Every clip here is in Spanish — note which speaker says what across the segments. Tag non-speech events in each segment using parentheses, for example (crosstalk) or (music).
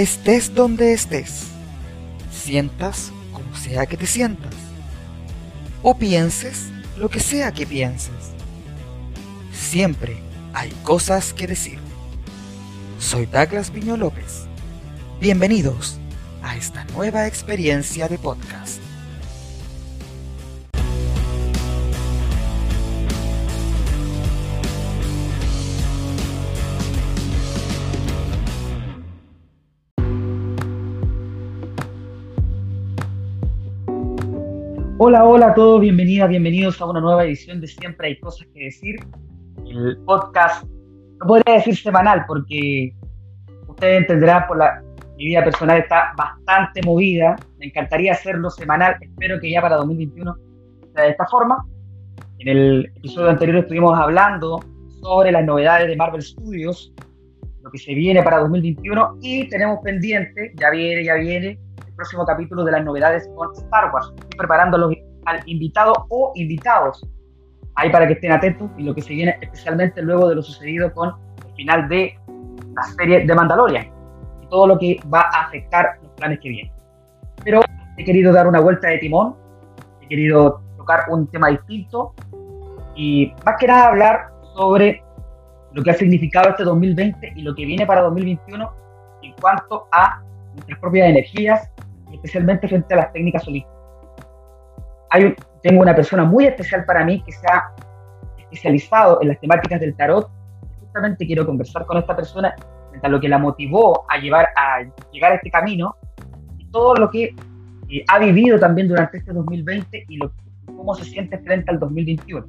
Speaker 1: estés donde estés, sientas como sea que te sientas, o pienses lo que sea que pienses. Siempre hay cosas que decir. Soy Douglas Piño López. Bienvenidos a esta nueva experiencia de podcast.
Speaker 2: Hola, hola a todos, bienvenidas, bienvenidos a una nueva edición de Siempre hay cosas que decir. El podcast, no podría decir semanal porque ustedes entenderán por la mi vida personal está bastante movida. Me encantaría hacerlo semanal. Espero que ya para 2021 sea de esta forma. En el episodio anterior estuvimos hablando sobre las novedades de Marvel Studios, lo que se viene para 2021 y tenemos pendiente, ya viene, ya viene, próximo capítulo de las novedades con Star Wars. Estoy preparando al invitado o invitados ahí para que estén atentos y lo que se viene especialmente luego de lo sucedido con el final de la serie de Mandalorian y todo lo que va a afectar los planes que vienen. Pero he querido dar una vuelta de timón, he querido tocar un tema distinto y más que nada hablar sobre lo que ha significado este 2020 y lo que viene para 2021 en cuanto a nuestras propias energías especialmente frente a las técnicas holísticas. Hay tengo una persona muy especial para mí que se ha especializado en las temáticas del tarot. Justamente quiero conversar con esta persona lo que la motivó a, llevar, a llegar a este camino y todo lo que eh, ha vivido también durante este 2020 y lo, cómo se siente frente al 2021.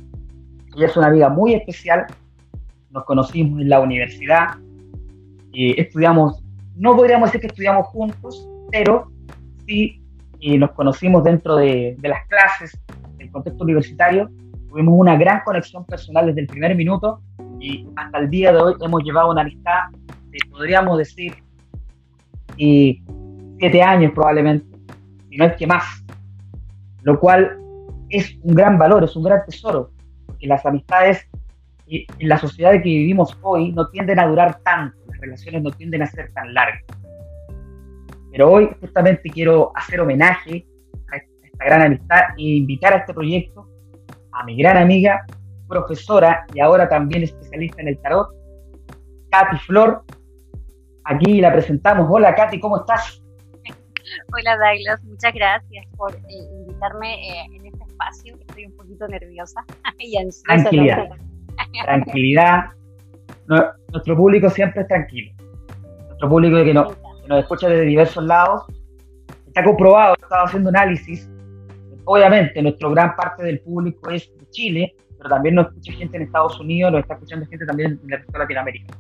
Speaker 2: Ella es una amiga muy especial, nos conocimos en la universidad, eh, estudiamos, no podríamos decir que estudiamos juntos, pero y nos conocimos dentro de, las clases, del contexto universitario, tuvimos una gran conexión personal desde el primer minuto y hasta el día de hoy hemos llevado una amistad de, podríamos decir, y siete años probablemente, si no es que más, lo cual es un gran valor, es un gran tesoro, porque las amistades en la sociedad que vivimos hoy no tienden a durar tanto, las relaciones no tienden a ser tan largas. Pero hoy justamente quiero hacer homenaje a esta gran amistad e invitar a este proyecto a mi gran amiga, profesora y ahora también especialista en el tarot, Katy Flor. Aquí la presentamos. Hola Katy, ¿cómo estás?
Speaker 3: Hola Douglas, muchas gracias por eh, invitarme eh, en este espacio. Estoy un poquito nerviosa (laughs) y ansiosa.
Speaker 2: Tranquilidad. (laughs) Tranquilidad. nuestro público siempre es tranquilo. Nuestro público que no, nos escucha desde diversos lados. Está comprobado, he estado haciendo análisis. Obviamente, nuestra gran parte del público es de Chile, pero también nos escucha gente en Estados Unidos, nos está escuchando gente también en el resto de Latinoamérica.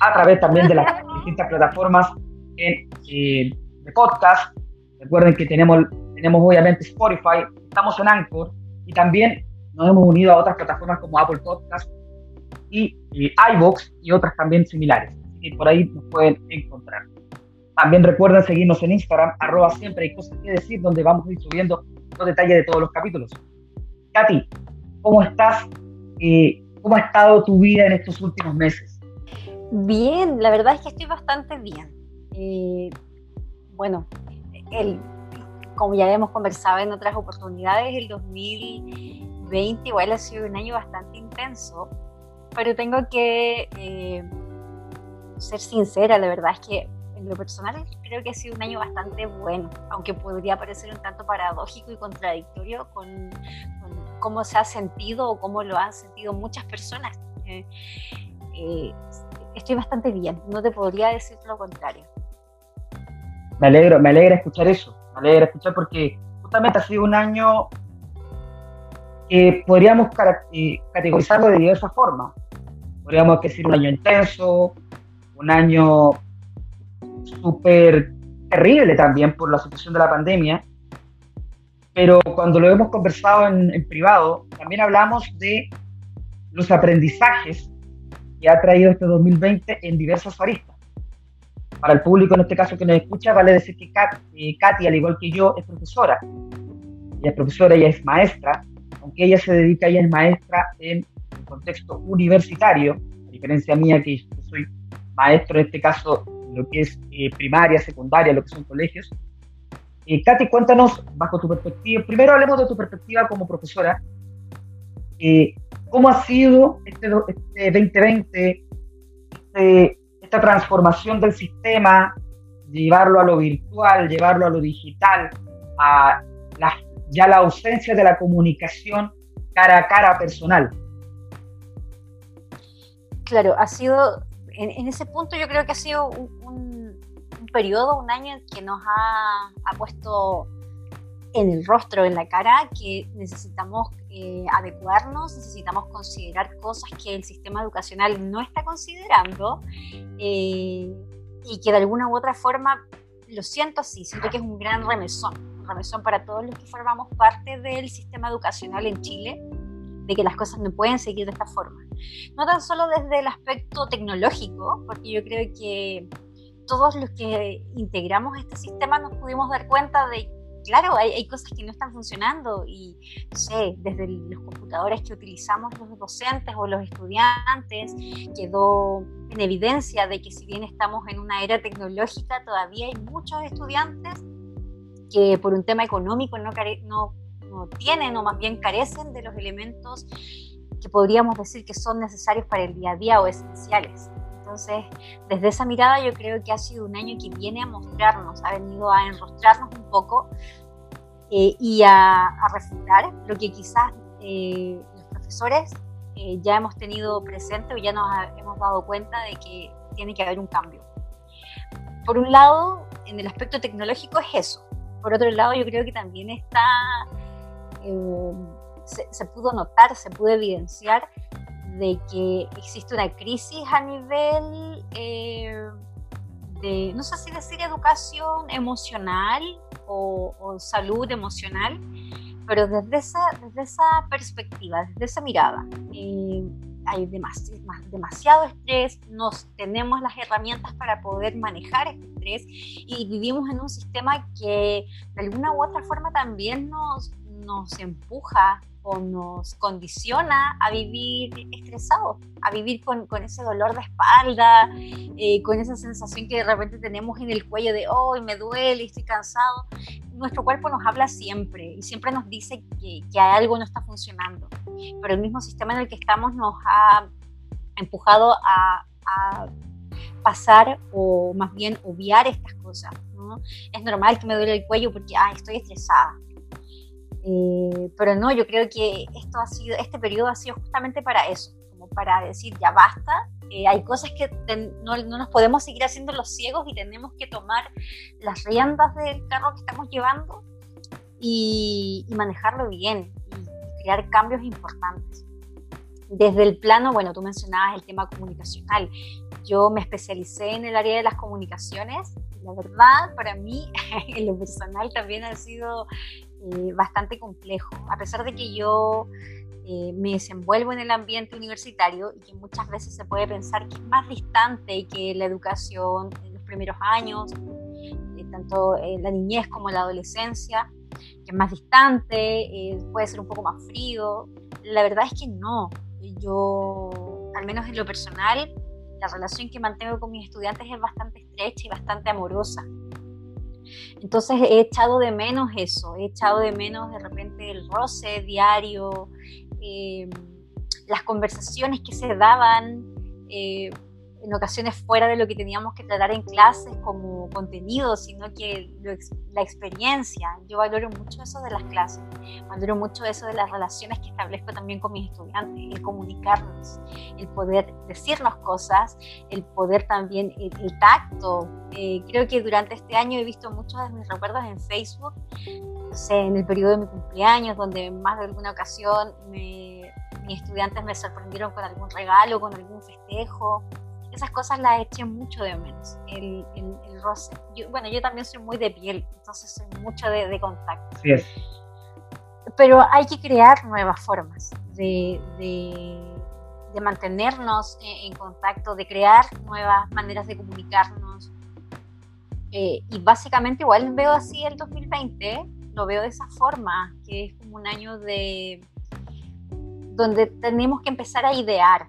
Speaker 2: A través también de las (laughs) distintas plataformas en, eh, de podcast. Recuerden que tenemos, tenemos obviamente Spotify, estamos en Anchor y también nos hemos unido a otras plataformas como Apple Podcast y, y iVoox y otras también similares. Y por ahí nos pueden encontrar. También recuerden seguirnos en Instagram, arroba siempre hay cosas que decir, donde vamos a subiendo los detalles de todos los capítulos. Katy, ¿cómo estás? Eh, ¿Cómo ha estado tu vida en estos últimos meses?
Speaker 3: Bien, la verdad es que estoy bastante bien. Eh, bueno, el, como ya hemos conversado en otras oportunidades, el 2020 igual ha sido un año bastante intenso, pero tengo que eh, ser sincera, la verdad es que en lo personal creo que ha sido un año bastante bueno, aunque podría parecer un tanto paradójico y contradictorio con, cómo se ha sentido o cómo lo han sentido muchas personas. Eh, eh, estoy bastante bien, no te podría decir lo contrario.
Speaker 2: Me alegro, me alegra escuchar eso, me alegra escuchar porque justamente ha sido un año que podríamos eh, categorizarlo de diversas formas. Podríamos decir un año intenso, un año súper terrible también por la situación de la pandemia, pero cuando lo hemos conversado en, privado, también hablamos de los aprendizajes que ha traído este 2020 en diversas aristas. Para el público en este caso que nos escucha, vale decir que eh, Katy, al igual que yo, es profesora. Ella es profesora, ella es maestra, aunque ella se dedica, ella es maestra en el contexto universitario, a diferencia mía que soy maestro en este caso lo que es eh, primaria, secundaria, lo que son colegios. Eh, Katy, cuéntanos, bajo tu perspectiva, primero hablemos de tu perspectiva como profesora, eh, ¿cómo ha sido este, este 2020, este, esta transformación del sistema, llevarlo a lo virtual, llevarlo a lo digital, a ya la ausencia de la comunicación cara a cara personal?
Speaker 3: Claro, ha sido, en, ese punto yo creo que ha sido un, periodo, un año que nos ha, puesto en el rostro, en la cara, que necesitamos eh, adecuarnos, necesitamos considerar cosas que el sistema educacional no está considerando eh, y que de alguna u otra forma, lo siento así, siento que es un gran remesón, un remesón para todos los que formamos parte del sistema educacional en Chile, de que las cosas no pueden seguir de esta forma. No tan solo desde el aspecto tecnológico, porque yo creo que todos los que integramos este sistema nos pudimos dar cuenta de, claro, hay, cosas que no están funcionando y, no sé, desde los computadores que utilizamos los docentes o los estudiantes, quedó en evidencia de que si bien estamos en una era tecnológica, todavía hay muchos estudiantes que por un tema económico no, no, no tienen o más bien carecen de los elementos que podríamos decir que son necesarios para el día a día o esenciales. Entonces, desde esa mirada yo creo que ha sido un año que viene a mostrarnos, ha venido a enrostrarnos un poco eh, y a, refutar lo que quizás eh, los profesores eh, ya hemos tenido presente o ya nos hemos dado cuenta de que tiene que haber un cambio. Por un lado, en el aspecto tecnológico es eso. Por otro lado, yo creo que también está, se, se pudo notar, se pudo evidenciar de que existe una crisis a nivel eh, de, no sé si decir educación emocional o, salud emocional, pero desde esa, desde esa perspectiva, desde esa mirada. Eh, hay demasiado estrés, nos tenemos las herramientas para poder manejar este estrés y vivimos en un sistema que de alguna u otra forma también nos, nos empuja o nos condiciona a vivir estresados, a vivir con, con ese dolor de espalda, eh, con esa sensación que de repente tenemos en el cuello de, hoy me duele, estoy cansado. Nuestro cuerpo nos habla siempre y siempre nos dice que, que algo no está funcionando, pero el mismo sistema en el que estamos nos ha empujado a, a pasar o más bien obviar estas cosas. ¿no? Es normal que me duele el cuello porque ah, estoy estresada. Eh, pero no, yo creo que esto ha sido, este periodo ha sido justamente para eso, como para decir ya basta, eh, hay cosas que no, no, nos podemos seguir haciendo los ciegos y tenemos que tomar las riendas del carro que estamos llevando y, manejarlo bien y crear cambios importantes. Desde el plano, bueno, tú mencionabas el tema comunicacional. Yo me especialicé en el área de las comunicaciones. La verdad, para mí, (laughs) en lo personal, también ha sido eh, bastante complejo. A pesar de que yo eh, me desenvuelvo en el ambiente universitario y que muchas veces se puede pensar que es más distante que la educación en los primeros años, eh, tanto en la niñez como la adolescencia, que es más distante, puede ser un poco más frío. La verdad es que no. Yo, al menos en lo personal, la relación que mantengo con mis estudiantes es bastante estrecha y bastante amorosa. Entonces he echado de menos eso, he echado de menos de repente el roce diario, eh, las conversaciones que se daban. Eh, en ocasiones fuera de lo que teníamos que tratar en clases como contenido, sino que la experiencia. Yo valoro mucho eso de las clases, valoro mucho eso de las relaciones que establezco también con mis estudiantes, el comunicarnos, el poder decirnos cosas, el poder también, el, tacto. Eh, creo que durante este año he visto muchos de mis recuerdos en Facebook, en el periodo de mi cumpleaños, donde más de alguna ocasión mis estudiantes me sorprendieron con algún regalo, con algún festejo esas cosas las eché mucho de menos, el, el, roce. bueno, yo también soy muy de piel, entonces soy mucho de, contacto. Sí Pero hay que crear nuevas formas de, de, mantenernos en, contacto, de crear nuevas maneras de comunicarnos. Eh, y básicamente igual veo así el 2020, lo veo de esa forma, que es como un año de donde tenemos que empezar a idear,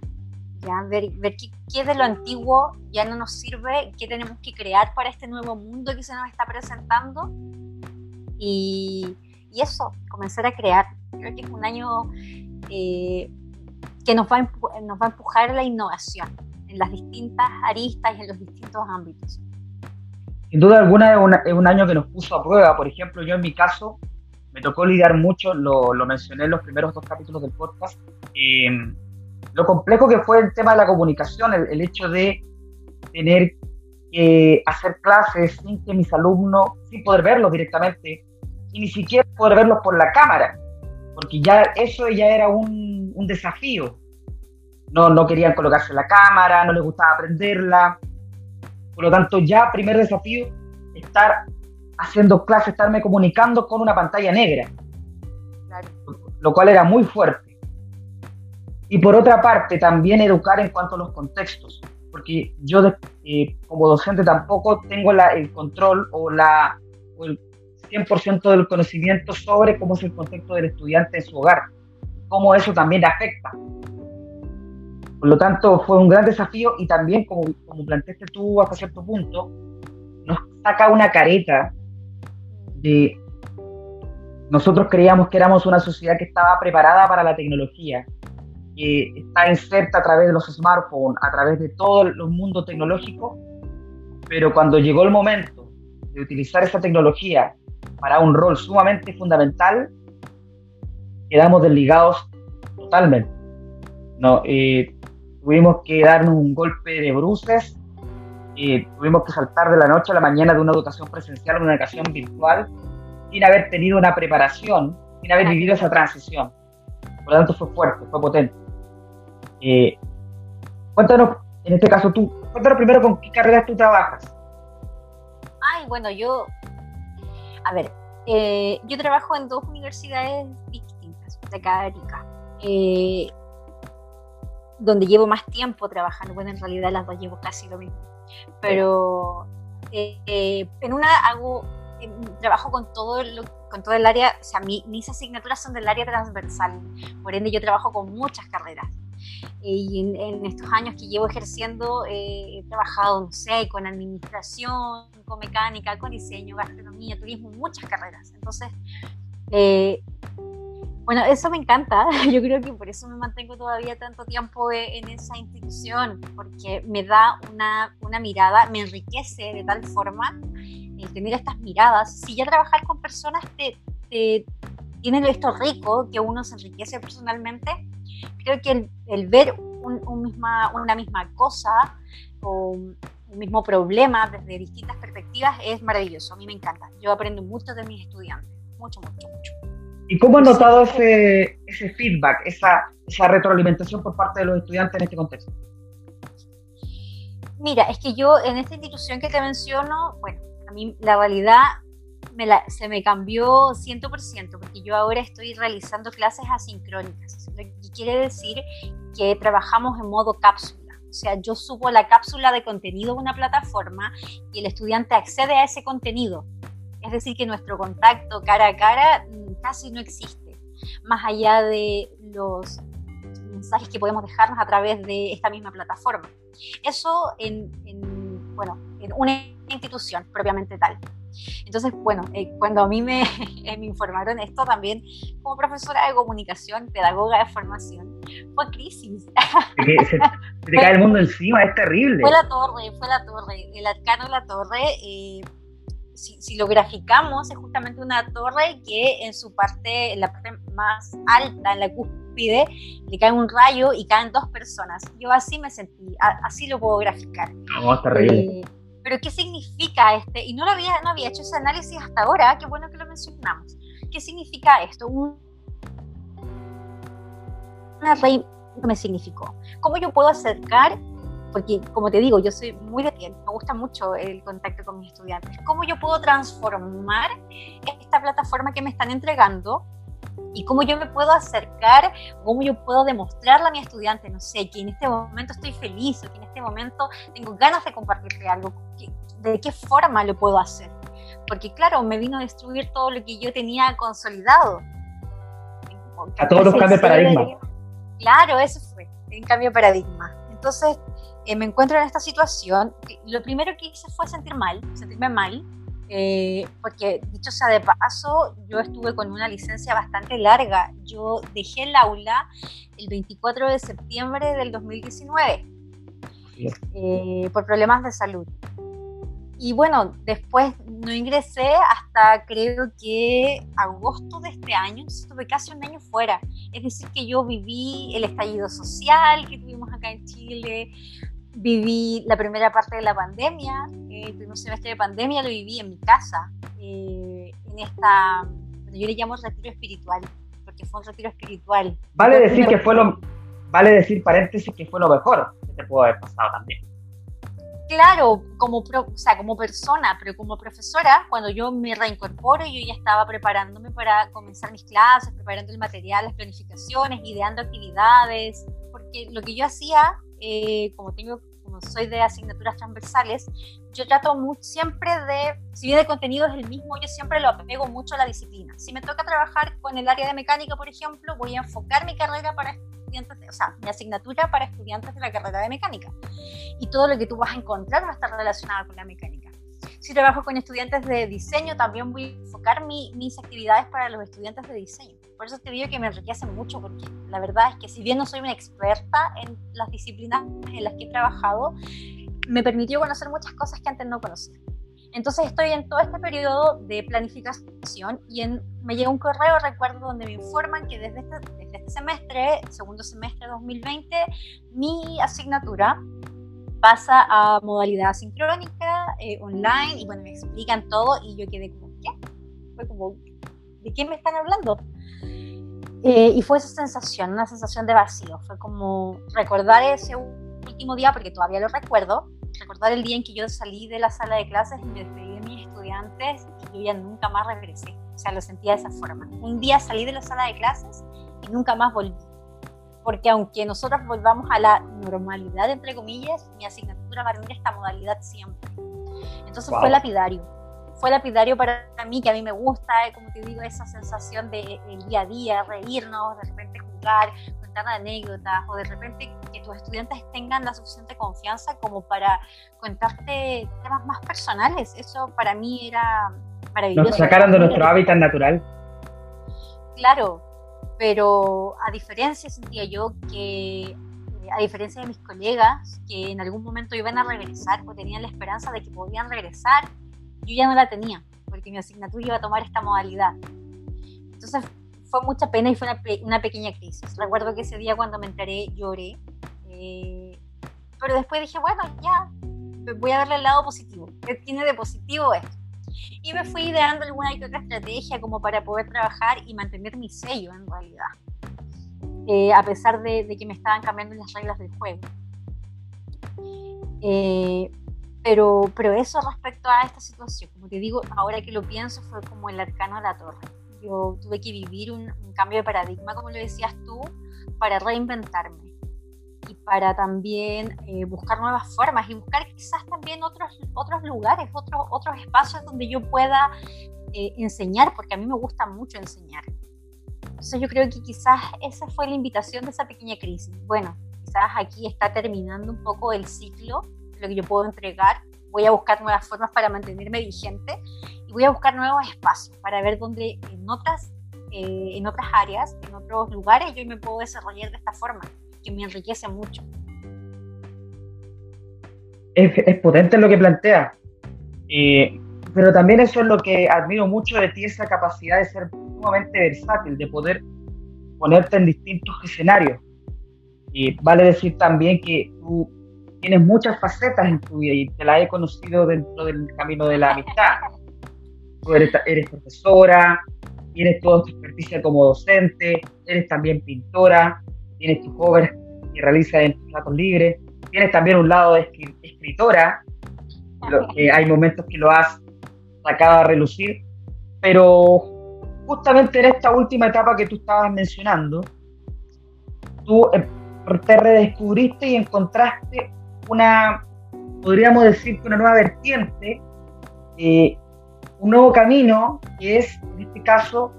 Speaker 3: ¿ya? ver, ver qué, qué, de lo antiguo ya no nos sirve, qué tenemos que crear para este nuevo mundo que se nos está presentando. Y, y eso, comenzar a crear. Creo que es un año eh, que nos va, a nos va a empujar la innovación en las distintas aristas y en los distintos ámbitos.
Speaker 2: Sin duda alguna es, un año que nos puso a prueba. Por ejemplo, yo en mi caso me tocó lidiar mucho, lo, lo mencioné en los primeros dos capítulos del podcast, eh, lo complejo que fue el tema de la comunicación, el, el hecho de tener que hacer clases sin que mis alumnos, sin poder verlos directamente, y ni siquiera poder verlos por la cámara, porque ya eso ya era un, un desafío. No, no querían colocarse la cámara, no les gustaba aprenderla. Por lo tanto, ya primer desafío, estar haciendo clases, estarme comunicando con una pantalla negra. Claro. Lo cual era muy fuerte. Y por otra parte, también educar en cuanto a los contextos, porque yo eh, como docente tampoco tengo la, el control o, la, o el 100% del conocimiento sobre cómo es el contexto del estudiante en su hogar, cómo eso también afecta. Por lo tanto, fue un gran desafío y también, como, como planteaste tú hasta cierto punto, nos saca una careta de... Nosotros creíamos que éramos una sociedad que estaba preparada para la tecnología, que está inserta a través de los smartphones, a través de todo el mundo tecnológico, pero cuando llegó el momento de utilizar esa tecnología para un rol sumamente fundamental, quedamos desligados totalmente. No, eh, tuvimos que darnos un golpe de bruces, eh, tuvimos que saltar de la noche a la mañana de una educación presencial a una educación virtual sin haber tenido una preparación, sin haber vivido esa transición. Por lo tanto, fue fuerte, fue potente. Eh, cuéntanos, en este caso tú, cuéntanos primero con qué carreras tú trabajas.
Speaker 3: Ay, bueno, yo a ver, eh, yo trabajo en dos universidades distintas de acá de eh, donde llevo más tiempo trabajando. Bueno, en realidad las dos llevo casi lo mismo. Pero en una hago trabajo con todo con todo el área, o sea, mis asignaturas son del área transversal, por ende yo trabajo con muchas carreras. Y en, estos años que llevo ejerciendo eh, he trabajado, no sé, con administración, con mecánica, con diseño, gastronomía, turismo, muchas carreras. Entonces, eh, bueno, eso me encanta. (laughs) Yo creo que por eso me mantengo todavía tanto tiempo e, en esa institución, porque me da una, una mirada, me enriquece de tal forma el tener estas miradas. Si ya trabajar con personas te, te tiene esto rico, que uno se enriquece personalmente, creo que el, ver un, misma, una misma cosa o un mismo problema desde distintas perspectivas es maravilloso. A mí me encanta. Yo aprendo mucho de mis estudiantes. Mucho, mucho, mucho.
Speaker 2: ¿Y cómo has notado ese, ese feedback, esa, esa retroalimentación por parte de los estudiantes en este contexto?
Speaker 3: Mira, es que yo en esta institución que te menciono, bueno, a mí la realidad se me cambió 100%, porque yo ahora estoy realizando clases asincrónicas, lo que quiere decir que trabajamos en modo cápsula. O sea, yo subo la cápsula de contenido a una plataforma y el estudiante accede a ese contenido. Es decir, que nuestro contacto cara a cara mm, casi no existe, más allá de los mensajes que podemos dejarnos a través de esta misma plataforma. Eso en bueno, en una institución propiamente tal. Entonces, bueno, eh, cuando a mí me, (laughs) me, informaron esto también, como profesora de comunicación, pedagoga de formación, fue crisis.
Speaker 2: Se, te cae el mundo encima, es terrible.
Speaker 3: Fue la torre, fue la torre, el arcano de la torre. Eh, si, si, lo graficamos, es justamente una torre que en su parte, en la parte más alta, en la cúspide, le cae un rayo y caen dos personas. Yo así me sentí, así lo puedo graficar.
Speaker 2: No, es terrible. Eh,
Speaker 3: pero ¿qué significa este? Y no lo había, no había hecho ese análisis hasta ahora, qué bueno que lo mencionamos. ¿Qué significa esto? Un, una rey me significó. ¿Cómo yo puedo acercar? Porque, como te digo, yo soy muy de piel, me gusta mucho el contacto con mis estudiantes. ¿Cómo yo puedo transformar esta plataforma que me están entregando y cómo yo me puedo acercar, cómo yo puedo demostrarle a mi estudiante, no sé, que en este momento estoy feliz o que en este momento tengo ganas de compartirte algo, de qué forma lo puedo hacer. Porque claro, me vino a destruir todo lo que yo tenía consolidado.
Speaker 2: A todos los cambios de paradigma.
Speaker 3: Claro, eso fue, un cambio de paradigma. Entonces, eh, me encuentro en esta situación. Lo primero que hice fue sentir mal, sentirme mal, eh, porque dicho sea de paso, yo estuve con una licencia bastante larga. Yo dejé el aula el 24 de septiembre del 2019 eh, por problemas de salud. Y bueno, después no ingresé hasta creo que agosto de este año, estuve casi un año fuera. Es decir, que yo viví el estallido social que tuvimos acá en Chile, viví la primera parte de la pandemia, el primer semestre de pandemia lo viví en mi casa, eh, en esta, yo le llamo retiro espiritual, porque fue un retiro espiritual.
Speaker 2: Vale decir que fue lo, vale decir paréntesis que fue lo mejor que te pudo haber pasado también.
Speaker 3: Claro, como, o sea, como persona, pero como profesora, cuando yo me reincorporo, yo ya estaba preparándome para comenzar mis clases, preparando el material, las planificaciones, ideando actividades, lo que yo hacía eh, como tengo, como soy de asignaturas transversales, yo trato siempre de, si bien el contenido es el mismo, yo siempre lo apego mucho a la disciplina. Si me toca trabajar con el área de mecánica, por ejemplo, voy a enfocar mi carrera para estudiantes, o sea, mi asignatura para estudiantes de la carrera de mecánica. Y todo lo que tú vas a encontrar va a estar relacionado con la mecánica. Si trabajo con estudiantes de diseño, también voy a enfocar mis actividades para los estudiantes de diseño. Por eso te digo que me enriquece mucho, porque la verdad es que si bien no soy una experta en las disciplinas en las que he trabajado, me permitió conocer muchas cosas que antes no conocía. Entonces estoy en todo este periodo de planificación y en, me llega un correo, recuerdo, donde me informan que desde este, desde este semestre, segundo semestre de 2020, mi asignatura pasa a modalidad sincrónica, eh, online, y bueno, me explican todo y yo quedé como, ¿qué? Fue como, ¿de qué me están hablando? Eh, y fue esa sensación, una sensación de vacío. Fue como recordar ese último día, porque todavía lo recuerdo, recordar el día en que yo salí de la sala de clases y me despedí de mis estudiantes y yo ya nunca más regresé. O sea, lo sentía de esa forma. Un día salí de la sala de clases y nunca más volví porque aunque nosotros volvamos a la normalidad, entre comillas, mi asignatura va a tener esta modalidad siempre. Entonces fue lapidario. Fue lapidario para mí, que a mí me gusta, como te digo, esa sensación de el día a día, reírnos, de repente jugar, contar anécdotas, o de repente que tus estudiantes tengan la suficiente confianza como para contarte temas más personales. Eso para mí era maravilloso.
Speaker 2: Nos sacaron de nuestro hábitat natural.
Speaker 3: Claro, pero a diferencia sentía yo que, eh, a diferencia de mis colegas, que en algún momento iban a regresar o tenían la esperanza de que podían regresar, yo ya no la tenía, porque mi asignatura iba a tomar esta modalidad. Entonces fue mucha pena y fue una, pequeña crisis. Recuerdo que ese día cuando me enteré lloré, eh, pero después dije, bueno, ya, voy a darle el lado positivo. ¿Qué tiene de positivo esto? y me fui ideando alguna que otra estrategia como para poder trabajar y mantener mi sello en realidad, eh, a pesar de, que me estaban cambiando las reglas del juego. Eh, pero, pero eso respecto a esta situación, como te digo, ahora que lo pienso, fue como el arcano a la torre. Yo tuve que vivir un cambio de paradigma, como lo decías tú, para reinventarme y para también eh, buscar nuevas formas y buscar quizás también otros, otros lugares, otros, otros espacios donde yo pueda eh, enseñar, porque a mí me gusta mucho enseñar. Entonces yo creo que quizás esa fue la invitación de esa pequeña crisis. Bueno, quizás aquí está terminando un poco el ciclo, lo que yo puedo entregar. Voy a buscar nuevas formas para mantenerme vigente y voy a buscar nuevos espacios para ver dónde en otras, eh, en otras áreas, en otros lugares yo me puedo desarrollar de esta forma que me enriquece mucho.
Speaker 2: Es, potente lo que plantea, pero también eso es lo que admiro mucho de ti, esa capacidad de ser sumamente versátil, de poder ponerte en distintos escenarios. Y vale decir también que tú tienes muchas facetas en tu vida y te la he conocido dentro del camino de la amistad. Tú eres, eres profesora, tienes toda tu experticia como docente, eres también pintora, tienes tu cover que realiza en tus ratos libres, tienes también un lado de escritora, que hay momentos que lo has sacado a relucir, pero justamente en esta última etapa que tú estabas mencionando, tú eh, te redescubriste y encontraste una, podríamos decir que una nueva vertiente, eh, un nuevo camino, que es, en este caso,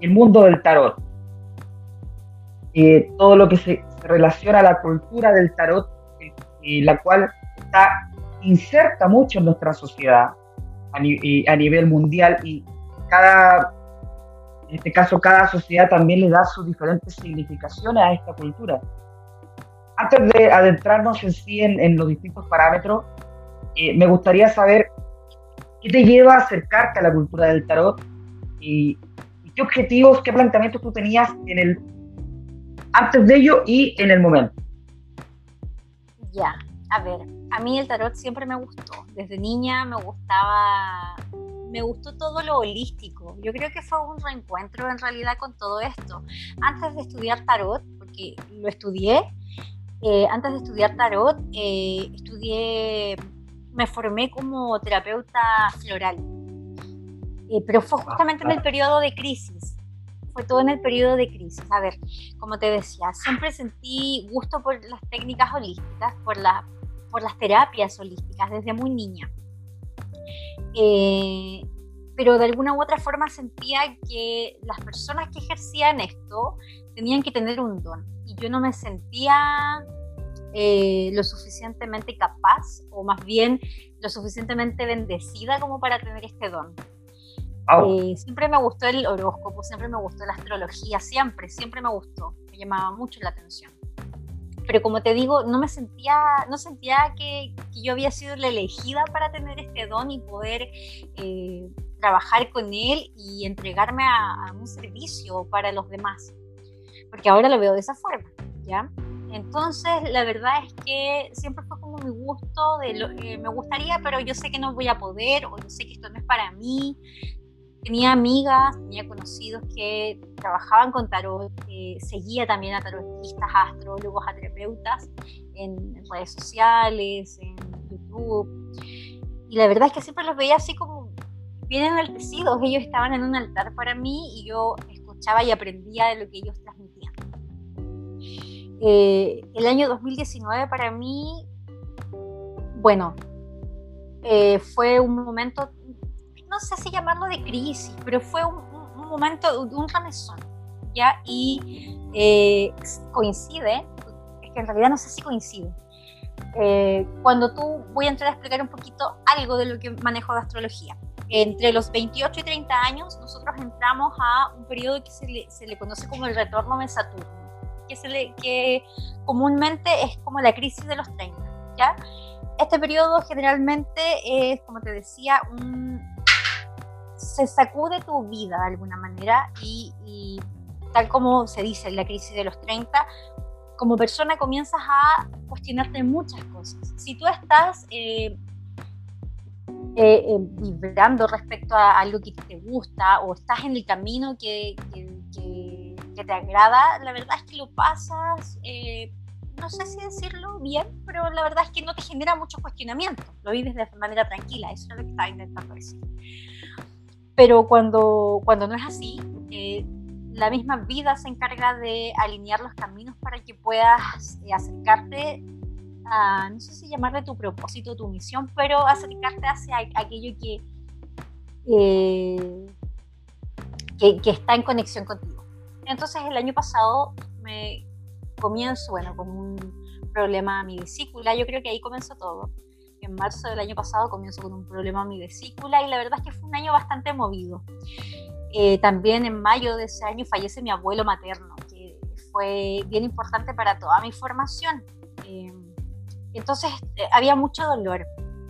Speaker 2: el mundo del tarot. Eh, todo lo que se, relaciona a la cultura del tarot, el y la cual está inserta mucho en nuestra sociedad a, a nivel mundial y cada, en este caso, cada sociedad también le da sus diferentes significaciones a esta cultura. Antes de adentrarnos en sí en, los distintos parámetros, eh, me gustaría saber qué te lleva a acercarte a la cultura del tarot y, y qué objetivos, qué planteamientos tú tenías en el antes de ello y en el momento.
Speaker 3: Ya, a ver, a mí el tarot siempre me gustó. Desde niña me gustaba, me gustó todo lo holístico. Yo creo que fue un reencuentro en realidad con todo esto. Antes de estudiar tarot, porque lo estudié, eh, antes de estudiar tarot, eh, estudié, me formé como terapeuta floral. Eh, pero fue justamente en el periodo de crisis fue todo en el periodo de crisis. A ver, como te decía, siempre sentí gusto por las técnicas holísticas, por, la, por las terapias holísticas desde muy niña. Eh, pero de alguna u otra forma sentía que las personas que ejercían esto tenían que tener un don y yo no me sentía eh, lo suficientemente capaz o más bien lo suficientemente bendecida como para tener este don. Eh, siempre me gustó el horóscopo, siempre me gustó la astrología, siempre, siempre me gustó, me llamaba mucho la atención. Pero como te digo, no me sentía, no sentía que, yo había sido la elegida para tener este don y poder eh, trabajar con él y entregarme a, un servicio para los demás. Porque ahora lo veo de esa forma, ¿ya? Entonces, la verdad es que siempre fue como mi gusto, de lo, eh, me gustaría, pero yo sé que no voy a poder, o yo sé que esto no es para mí, tenía amigas, tenía conocidos que trabajaban con tarot, seguía también a tarotistas, a astrólogos, a terapeutas en redes sociales, en YouTube. Y la verdad es que siempre los veía así como bien enaltecidos. Ellos estaban en un altar para mí y yo escuchaba y aprendía de lo que ellos transmitían. Eh, el año 2019 para mí, bueno, eh, fue un momento no sé si llamarlo de crisis, pero fue un, momento de un remesón, ¿ya? Y eh, coincide, es que en realidad no sé si coincide. Eh, cuando tú voy a entrar a explicar un poquito algo de lo que manejo de astrología. Entre los 28 y 30 años, nosotros entramos a un periodo que se le, se le conoce como el retorno de Saturno, que, se le, que comúnmente es como la crisis de los 30, ¿ya? Este periodo generalmente es, como te decía, un, se sacude tu vida de alguna manera y, tal como se dice en la crisis de los 30, como persona comienzas a cuestionarte muchas cosas. Si tú estás eh, eh, eh, vibrando respecto a algo que te gusta o estás en el camino que, que, te agrada, la verdad es que lo pasas, no sé si decirlo bien, pero la verdad es que no te genera mucho cuestionamiento, lo vives de manera tranquila, eso es lo que estaba intentando decir. Pero cuando, cuando no es así, eh, la misma vida se encarga de alinear los caminos para que puedas eh, acercarte a, no sé si llamarle tu propósito, tu misión, pero acercarte hacia aquello que, eh, que, que, está en conexión contigo. Entonces el año pasado me comienzo, bueno, con un problema a mi vesícula, yo creo que ahí comenzó todo en marzo del año pasado comienzo con un problema en mi vesícula y la verdad es que fue un año bastante movido. Eh, también en mayo de ese año fallece mi abuelo materno, que fue bien importante para toda mi formación. Eh, entonces eh, había mucho dolor,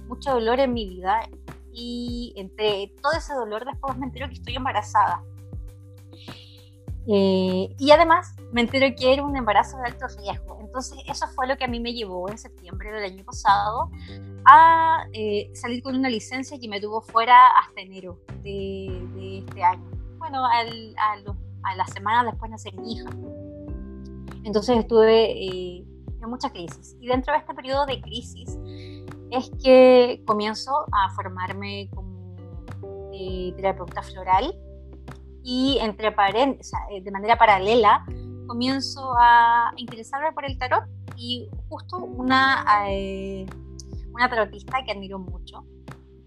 Speaker 3: mucho dolor en mi vida y entre todo ese dolor después me entero que estoy embarazada. Y además me entero que era un embarazo de alto riesgo. Entonces eso fue lo que a mí me llevó en septiembre del año pasado a eh, salir con una licencia que me tuvo fuera hasta enero de, este año. Bueno, a las semanas después nace mi hija. Entonces estuve eh, en mucha crisis. Y dentro de este periodo de crisis es que comienzo a formarme como eh, terapeuta floral y entre o sea, de manera paralela comienzo a interesarme por el tarot y justo una una tarotista que admiro mucho,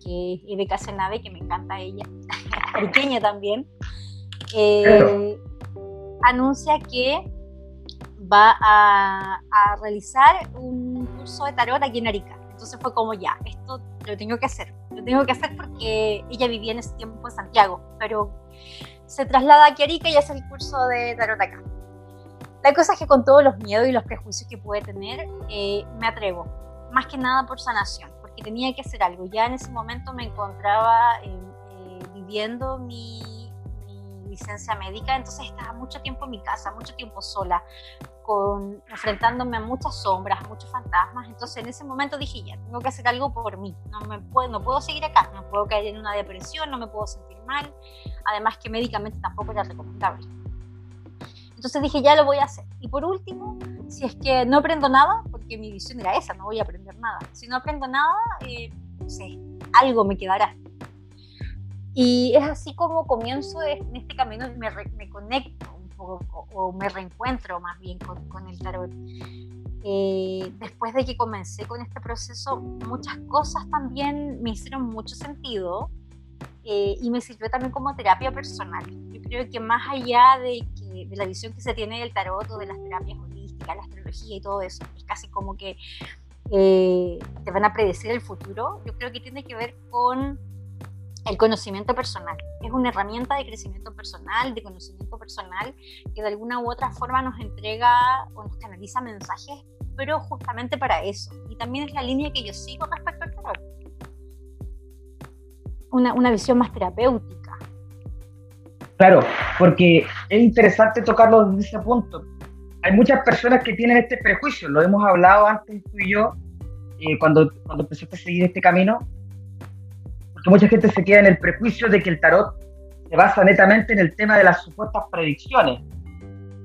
Speaker 3: que es Eve Casenave, que me encanta ella, (laughs) pequeña también, eh, anuncia que va a, a, realizar un curso de tarot aquí en Arica. Entonces fue como ya, esto lo tengo que hacer, lo tengo que hacer porque ella vivía en ese tiempo en Santiago, pero se traslada a Arica y hace el curso de tarot acá. La cosa es que con todos los miedos y los prejuicios que puede tener, eh, me atrevo, más que nada por sanación, porque tenía que hacer algo. Ya en ese momento me encontraba eh, eh, viviendo mi, mi, licencia médica, entonces estaba mucho tiempo en mi casa, mucho tiempo sola, con, enfrentándome a muchas sombras, muchos fantasmas. Entonces en ese momento dije, ya, tengo que hacer algo por mí, no, me puedo, no puedo seguir acá, no puedo caer en una depresión, no me puedo sentir mal, además que médicamente tampoco era recomendable. Entonces dije, ya lo voy a hacer. Y por último, si es que no aprendo nada, porque mi visión era esa, no voy a aprender nada. Si no aprendo nada, eh, no sé, algo me quedará. Y es así como comienzo en este camino me, me conecto poco, o, me reencuentro más bien con, con el tarot. Eh, después de que comencé con este proceso, muchas cosas también me hicieron mucho sentido eh, y me sirvió también como terapia personal. Yo creo que más allá de que de, la visión que se tiene del tarot o de las terapias holísticas, la astrología y todo eso. Es casi como que eh, te van a predecir el futuro. Yo creo que tiene que ver con el conocimiento personal. Es una herramienta de crecimiento personal, de conocimiento personal, que de alguna u otra forma nos entrega o nos canaliza mensajes, pero justamente para eso. Y también es la línea que yo sigo respecto al tarot. Una, una visión más terapéutica
Speaker 2: Claro, porque es interesante tocarlo desde ese punto. Hay muchas personas que tienen este prejuicio, lo hemos hablado antes tú y yo, eh, cuando, cuando empezaste a seguir este camino, porque mucha gente se queda en el prejuicio de que el tarot se basa netamente en el tema de las supuestas predicciones.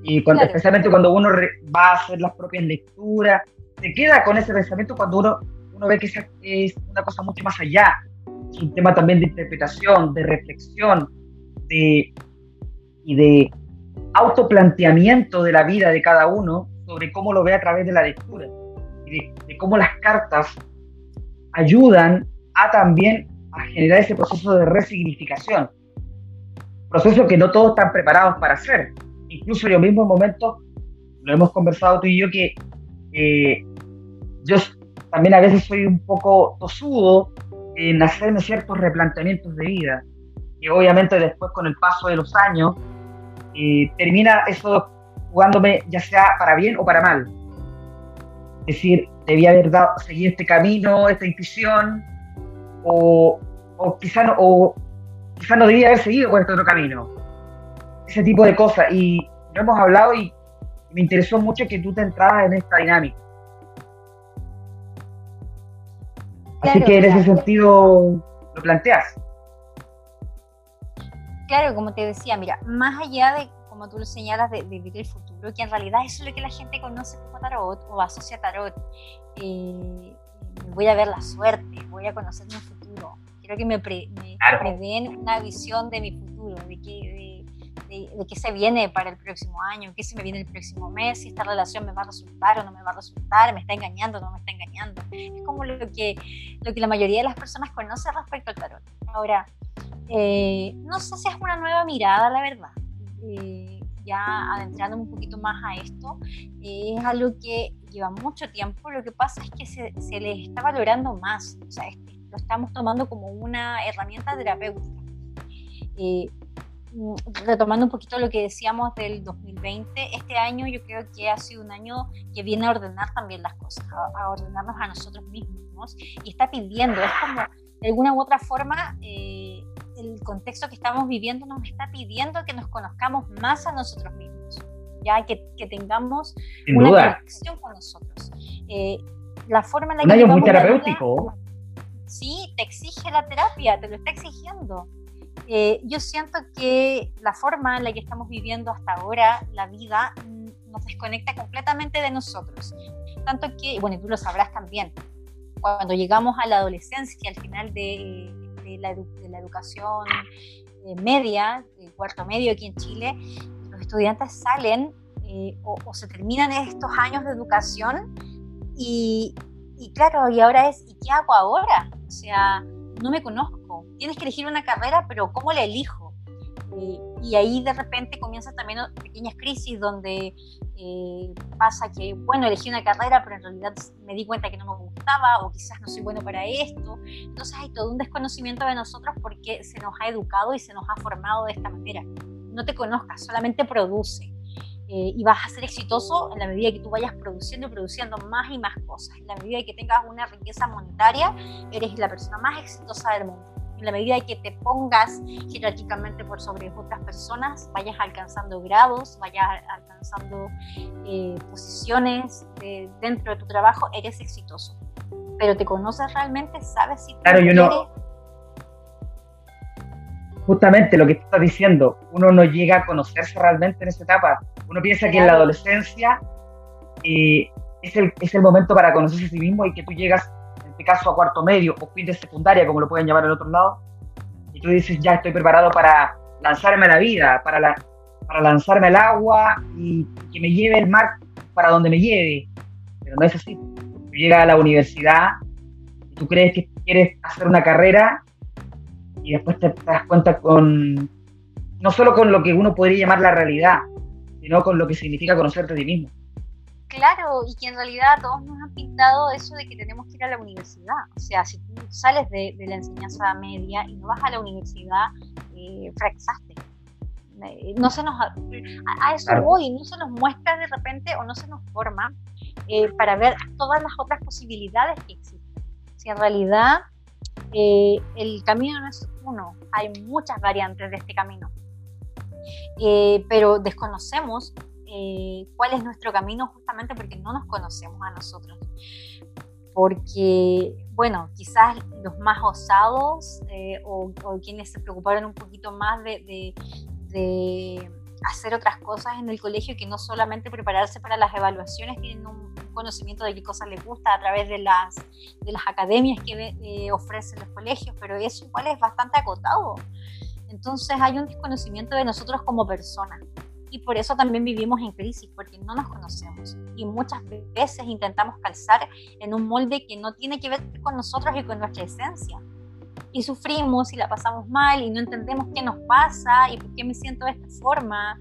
Speaker 2: Y cuando, especialmente cuando uno va a hacer las propias lecturas, se queda con ese pensamiento cuando uno, uno ve que es una cosa mucho más allá. Es un tema también de interpretación, de reflexión, de, y de autoplanteamiento de la vida de cada uno sobre cómo lo ve a través de la lectura y de, cómo las cartas ayudan a también a generar ese proceso de resignificación. Proceso que no todos están preparados para hacer. Incluso yo mismo en momentos, lo hemos conversado tú y yo, que eh, yo también a veces soy un poco tosudo en hacerme ciertos replanteamientos de vida que obviamente después con el paso de los años eh, termina eso jugándome ya sea para bien o para mal. Es decir, debía haber dado, seguido este camino, esta intuición, o, o quizá no, o quizá no debía haber seguido con este otro camino. Ese tipo de cosas. Y lo hemos hablado y me interesó mucho que tú te entraras en esta dinámica. Así que en ese sentido lo planteas
Speaker 3: claro, como te decía, mira, más allá de, como tú lo señalas, de, vivir el futuro, que en realidad eso es lo que la gente conoce como tarot o asocia tarot. Eh, voy a ver la suerte, voy a conocer mi futuro. Quiero que me, den una visión de mi futuro, de qué, de, qué se viene para el próximo año, qué se me viene el próximo mes, si esta relación me va a resultar o no me va a resultar, me está engañando o no me está engañando. Es como lo que, lo que la mayoría de las personas conoce respecto al tarot. Ahora, eh, no sé si es una nueva mirada, la verdad. Eh, ya adentrándome un poquito más a esto, eh, es algo que lleva mucho tiempo. Lo que pasa es que se, se le está valorando más. O sea, lo estamos tomando como una herramienta terapéutica. Mm, retomando un poquito lo que decíamos del 2020, este año yo creo que ha sido un año que viene a ordenar también las cosas, a, ordenarnos a nosotros mismos y está pidiendo, es como de alguna u otra forma eh, el contexto que estamos viviendo nos está pidiendo que nos conozcamos más a nosotros mismos, ya que, que tengamos una conexión con nosotros. Eh, la forma en la
Speaker 2: que... Un muy terapéutico.
Speaker 3: sí, te exige la terapia, te lo está exigiendo. Eh, yo siento que la forma en la que estamos viviendo hasta ahora, la vida, mm, nos desconecta completamente de nosotros. Tanto que, bueno, y tú lo sabrás también, cuando llegamos a la adolescencia, al final de, la, educación eh, media, el cuarto medio aquí en Chile, los estudiantes salen eh, o, se terminan estos años de educación y, y claro, y ahora es, ¿y qué hago ahora? O sea, no me conozco. Tienes que elegir una carrera, pero ¿cómo la elijo? Y ahí de repente comienzan también pequeñas crisis donde eh, pasa que, bueno, elegí una carrera, pero en realidad me di cuenta que no me gustaba o quizás no soy bueno para esto. Entonces hay todo un desconocimiento de nosotros porque se nos ha educado y se nos ha formado de esta manera. No te conozcas, solamente produce. Eh, y vas a ser exitoso en la medida que tú vayas produciendo y produciendo más y más cosas. En la medida que tengas una riqueza monetaria, eres la persona más exitosa del mundo. En la medida que te pongas jerárquicamente por sobre otras personas, vayas alcanzando grados, vayas alcanzando eh, posiciones dentro de tu trabajo, eres exitoso. Pero te conoces realmente, sabes si
Speaker 2: claro, yo no justamente lo que estás diciendo, uno no llega a conocerse realmente en esa etapa. Uno piensa que en la adolescencia eh, es, el, es el momento para conocerse a sí mismo y que tú llegas, este caso, a cuarto medio o fin de secundaria, como lo pueden llamar en otro lado, y tú dices, ya estoy preparado para lanzarme a la vida, para, la, para lanzarme al agua y que me lleve el mar para donde me lleve. Pero no es así. Tú llegas a la universidad y tú crees que quieres hacer una carrera y después te das cuenta con, no solo con lo que uno podría llamar la realidad, sino con lo que significa conocerte a ti mismo.
Speaker 3: Claro, y que en realidad todos nos han pintado eso de que tenemos que ir a la universidad. O sea, si tú sales de, la enseñanza media y no vas a la universidad, eh, fracasaste. Eh, no se nos, a, eso voy, no se nos muestra de repente o no se nos forma eh, para ver todas las otras posibilidades que existen. Si en realidad el camino no es uno, hay muchas variantes de este camino. Eh, pero desconocemos eh, cuál es nuestro camino justamente porque no nos conocemos a nosotros. Porque, bueno, quizás los más osados eh, o, quienes se preocuparon un poquito más de, de, hacer otras cosas en el colegio que no solamente prepararse para las evaluaciones, tienen un, conocimiento de qué cosas les gusta a través de las, de las academias que ofrecen los colegios, pero eso igual es bastante acotado. Entonces hay un desconocimiento de nosotros como personas y por eso también vivimos en crisis, porque no nos conocemos y muchas veces intentamos calzar en un molde que no tiene que ver con nosotros y con nuestra esencia. Y sufrimos y la pasamos mal y no entendemos qué nos pasa y por qué me siento de esta forma.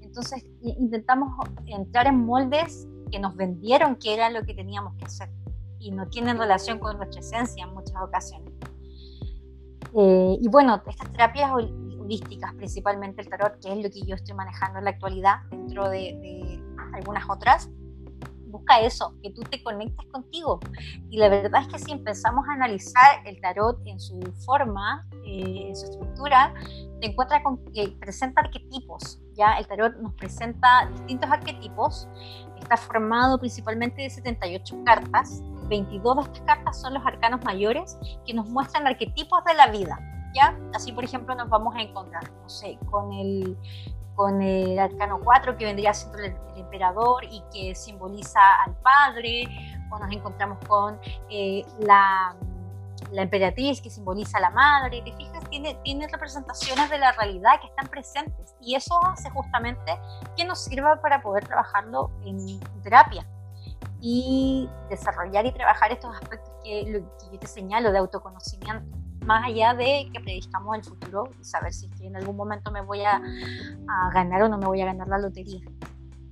Speaker 3: Entonces intentamos entrar en moldes que nos vendieron que era lo que teníamos que hacer y no tienen relación con nuestra esencia en muchas ocasiones. Eh, y bueno, estas terapias holísticas, principalmente el tarot, que es lo que yo estoy manejando en la actualidad, dentro de, algunas otras, busca eso, que tú te conectes contigo. Y la verdad es que si empezamos a analizar el tarot en su forma, eh, en su estructura, te encuentras con que presenta arquetipos. Ya el tarot nos presenta distintos arquetipos. Está formado principalmente de 78 cartas 22 de estas cartas son los arcanos mayores que nos muestran arquetipos de la vida. ¿Ya? Así, por ejemplo, nos vamos a encontrar, no sé, con el, con el arcano 4 que vendría siendo el, emperador y que simboliza al padre, o nos encontramos con eh, la, la, emperatriz que simboliza a la madre. ¿Te fijas? Tiene, tiene representaciones de la realidad que están presentes y eso hace justamente que nos sirva para poder trabajarlo en terapia y desarrollar y trabajar estos aspectos que, yo te señalo de autoconocimiento, más allá de que prediscamos el futuro y saber si en algún momento me voy a, ganar o no me voy a ganar la lotería.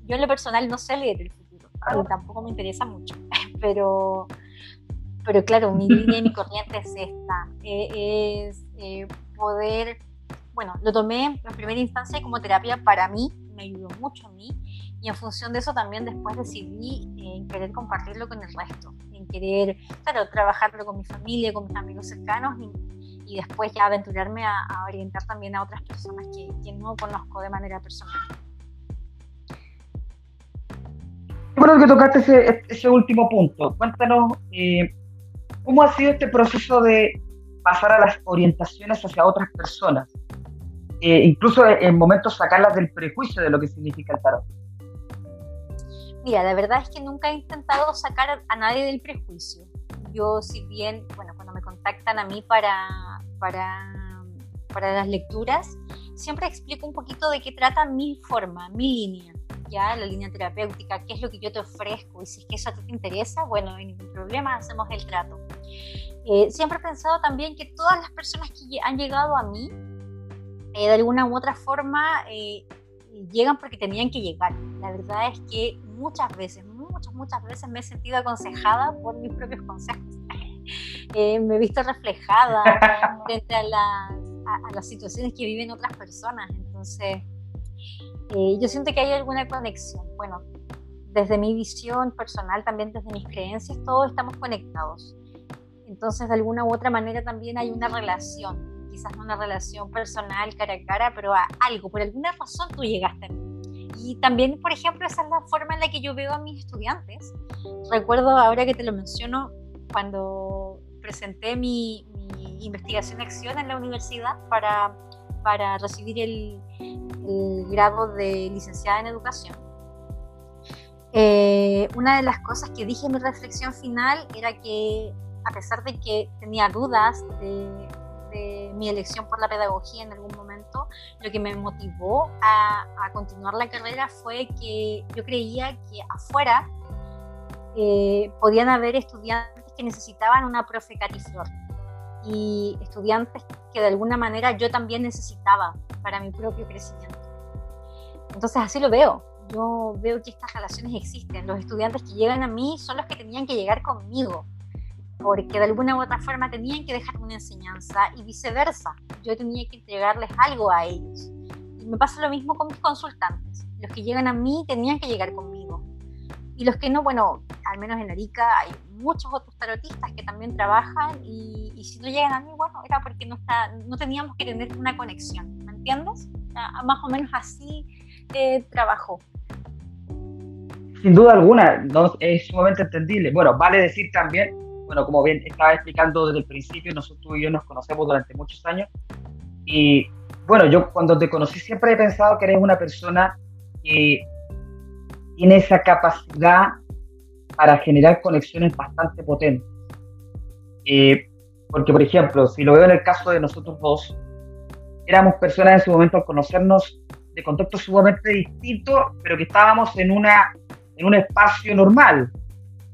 Speaker 3: Yo en lo personal no sé leer el futuro y tampoco me interesa mucho, (laughs) pero, pero claro, mi línea y mi corriente es esta, e, es eh, poder, bueno, lo tomé en primera instancia como terapia para mí, me ayudó mucho a mí y en función de eso también después decidí eh, querer compartirlo con el resto, querer, claro, trabajarlo con mi familia, con mis amigos cercanos y, después ya aventurarme a, orientar también a otras personas que, no conozco de manera personal.
Speaker 2: Bueno que tocaste ese, ese último punto. Cuéntanos eh, cómo ha sido este proceso de pasar a las orientaciones hacia otras personas, eh, incluso en momentos sacarlas del prejuicio de lo que significa el tarot.
Speaker 3: Mira, la verdad es que nunca he intentado sacar a nadie del prejuicio. Yo, si bien, bueno, cuando me contactan a mí para, para, para las lecturas, siempre explico un poquito de qué trata mi forma, mi línea, ya la línea terapéutica, qué es lo que yo te ofrezco y si es que eso a ti te interesa, bueno, no hay ningún problema, hacemos el trato. Eh, siempre he pensado también que todas las personas que han llegado a mí, eh, de alguna u otra forma, eh, llegan porque tenían que llegar. La verdad es que muchas veces, muchas, muchas veces me he sentido aconsejada por mis propios consejos. (laughs) Eh, me he visto reflejada (laughs) frente a, las situaciones que viven otras personas. Entonces, eh, yo siento que hay alguna conexión. Bueno, desde mi visión personal, también desde mis creencias, todos estamos conectados. Entonces, de alguna u otra manera también hay una relación, quizás no una relación personal cara a cara, pero a algo, por alguna razón tú llegaste a mí. Y también, por ejemplo, esa es la forma en la que yo veo a mis estudiantes. Recuerdo ahora que te lo menciono, cuando presenté mi, investigación de acción en la universidad para, para recibir el, el grado de licenciada en educación eh, una de las cosas que dije en mi reflexión final era que a pesar de que tenía dudas de, mi elección por la pedagogía en algún momento, lo que me motivó a, continuar la carrera fue que yo creía que afuera eh, podían haber estudiantes que necesitaban una profe Catiflor y estudiantes que de alguna manera yo también necesitaba para mi propio crecimiento. Entonces así lo veo yo veo que estas relaciones existen. Los estudiantes que llegan a mí son los que tenían que llegar conmigo, porque de alguna u otra forma tenían que dejarme una enseñanza y viceversa. Yo tenía que entregarles algo a ellos. Y me pasa lo mismo con mis consultantes. Los que llegan a mí tenían que llegar conmigo. Y los que no, bueno, al menos en Arica hay muchos otros tarotistas que también trabajan y, si no llegan a mí, bueno, era porque no, está, no teníamos que tener una conexión, ¿me entiendes? más o menos así eh, trabajó.
Speaker 2: Sin duda alguna, no, es sumamente entendible. Bueno, vale decir también, bueno, como bien estaba explicando desde el principio, nosotros tú y yo nos conocemos durante muchos años. Y bueno, yo cuando te conocí siempre he pensado que eres una persona que tiene esa capacidad para generar conexiones bastante potentes. Eh, porque, por ejemplo, si lo veo en el caso de nosotros dos, éramos personas en su momento al conocernos de contextos sumamente distintos, pero que estábamos en una en un espacio normal.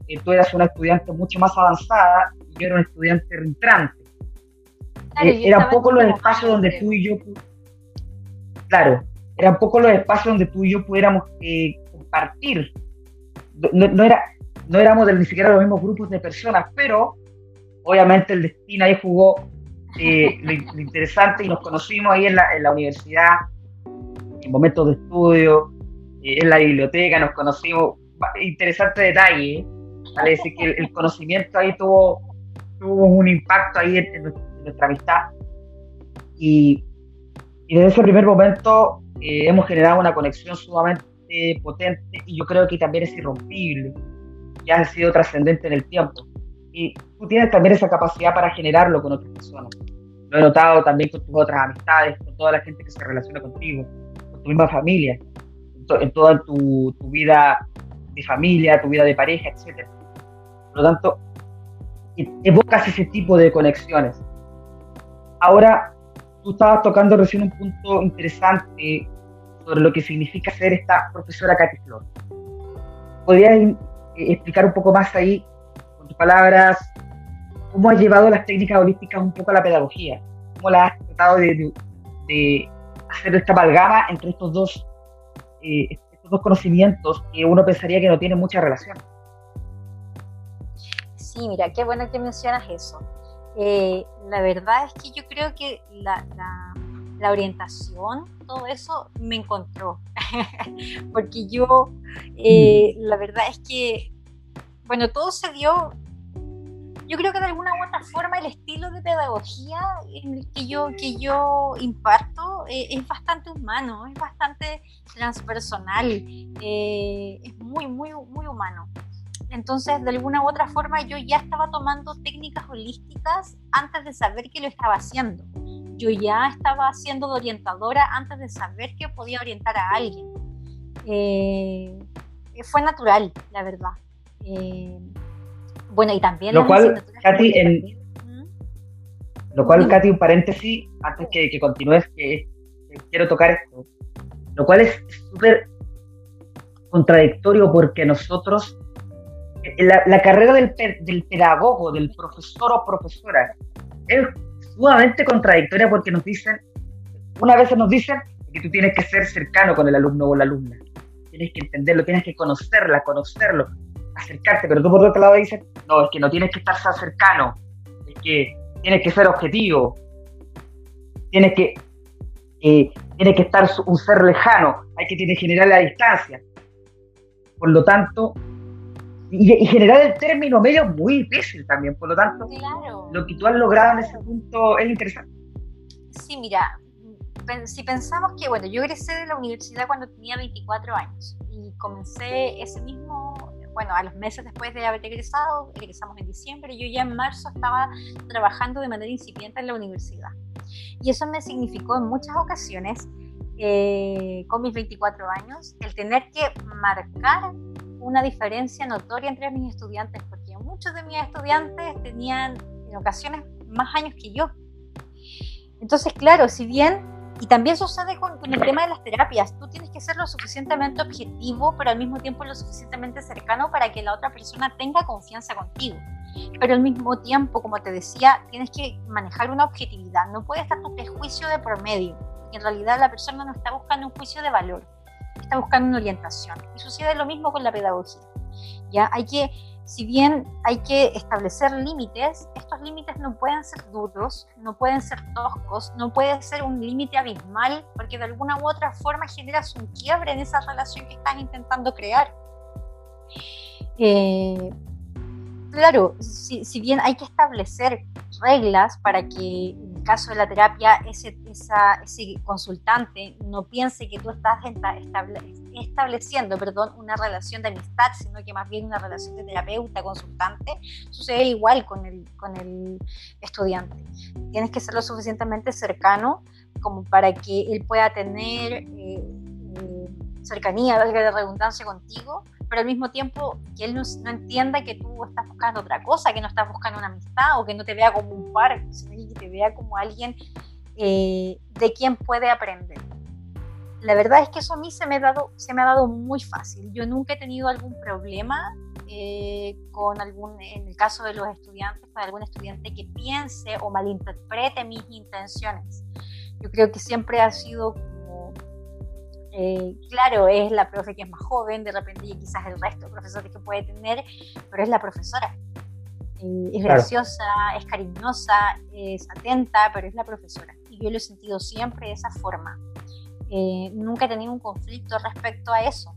Speaker 2: Eh, tú eras una estudiante mucho más avanzada y yo era un estudiante entrante. Eh, eran pocos los espacios donde tú y yo, claro, eran pocos los espacios donde tú y yo pudiéramos eh, compartir. No, era, no éramos ni siquiera los mismos grupos de personas, pero obviamente el destino ahí jugó (laughs) lo, interesante y nos conocimos ahí en la, en la universidad, en momentos de estudio, en la biblioteca, nos conocimos, interesante detalle, ¿vale? decir que el, conocimiento ahí tuvo, tuvo un impacto ahí en, nuestra amistad. Y, y, desde ese primer momento eh, hemos generado una conexión sumamente potente y yo creo que también es irrompible, que ha sido trascendente en el tiempo. Y tú tienes también esa capacidad para generarlo con otras personas. Lo he notado también con tus otras amistades, con toda la gente que se relaciona contigo, con tu misma familia en toda tu, vida de familia, tu vida de pareja, etc. Por lo tanto, evocas ese tipo de conexiones. Ahora, tú estabas tocando recién un punto interesante sobre lo que significa ser esta profesora Katy Flor. ¿Podrías eh, explicar un poco más ahí, con tus palabras, cómo has llevado las técnicas holísticas un poco a la pedagogía? ¿Cómo la has tratado de, de hacer esta amalgama entre estos dos eh, estos dos conocimientos que uno pensaría que no tienen mucha relación.
Speaker 3: Sí, mira, qué bueno que mencionas eso. Eh, la verdad es que yo creo que la, la, orientación, todo eso me encontró. (laughs) Porque yo, eh, mm. la verdad es que, bueno, todo se dio yo creo que de alguna u otra forma el estilo de pedagogía que yo, que yo imparto eh, es bastante humano, es bastante transpersonal, es muy, muy, muy humano. Entonces, de alguna u otra forma, yo ya estaba tomando técnicas holísticas antes de saber que lo estaba haciendo. Yo ya estaba siendo de orientadora antes de saber que podía orientar a alguien. Eh, fue natural, la verdad. Bueno, y también
Speaker 2: lo cual, Katy, lo cual, Katy, un paréntesis, antes que, que continúes, que, quiero tocar esto. Lo cual es súper contradictorio porque nosotros, la, carrera del, del, pedagogo, del profesor o profesora, es sumamente contradictoria porque nos dicen, una vez nos dicen, que tú tienes que ser cercano con el alumno o la alumna. Tienes que entenderlo, tienes que conocerla, conocerlo, acercarte, pero tú por otro lado dices, no, es que no tienes que estar tan cercano, es que tienes que ser objetivo, tienes que, eh, tienes que estar un ser lejano, hay que tener, generar la distancia. Por lo tanto, y, generar el término medio es muy difícil también, por lo tanto, lo que tú has logrado en ese punto es interesante.
Speaker 3: Sí, mira, si pensamos que, bueno, yo egresé de la universidad cuando tenía 24 años y comencé ese mismo, bueno, a los meses después de haber egresado, egresamos en diciembre, yo ya en marzo estaba trabajando de manera incipiente en la universidad. Y eso me significó en muchas ocasiones, eh, con mis 24 años, el tener que marcar una diferencia notoria entre mis estudiantes, porque muchos de mis estudiantes tenían en ocasiones más años que yo. Entonces, claro, si bien, y también sucede con, el tema de las terapias, tú tienes que ser lo suficientemente objetivo, pero al mismo tiempo lo suficientemente cercano para que la otra persona tenga confianza contigo. Pero al mismo tiempo, como te decía, tienes que manejar una objetividad, no puede estar tu prejuicio de promedio. En realidad la persona no está buscando un juicio de valor, está buscando una orientación. Y sucede lo mismo con la pedagogía. Ya hay que, si bien hay que establecer límites, estos límites no pueden ser duros, no pueden ser toscos, no puede ser un límite abismal, porque de alguna u otra forma generas un quiebre en esa relación que estás intentando crear. Eh, claro, si, si, bien hay que establecer reglas para que caso de la terapia, ese, ese consultante no piense que tú estás estableciendo perdón, una relación de amistad, sino que más bien una relación de terapeuta-consultante, sucede igual con el, con el estudiante. Tienes que ser lo suficientemente cercano como para que él pueda tener eh, eh, cercanía, valga la redundancia, contigo, pero al mismo tiempo que él no, entienda que tú estás buscando otra cosa, que no estás buscando una amistad o que no te vea como un par, sino que te vea como alguien eh, de quien puede aprender. La verdad es que eso a mí se me, ha dado, se me ha dado muy fácil. Yo nunca he tenido algún problema eh, con algún, en el caso de los estudiantes, con algún estudiante que piense o malinterprete mis intenciones. Yo creo que siempre ha sido eh, claro, es la profe que es más joven, de repente y quizás el resto de profesores que puede tener, pero es la profesora. Eh, es graciosa, es cariñosa, es atenta, pero es la profesora. Y yo lo he sentido siempre de esa forma. Eh, nunca he tenido un conflicto respecto a eso.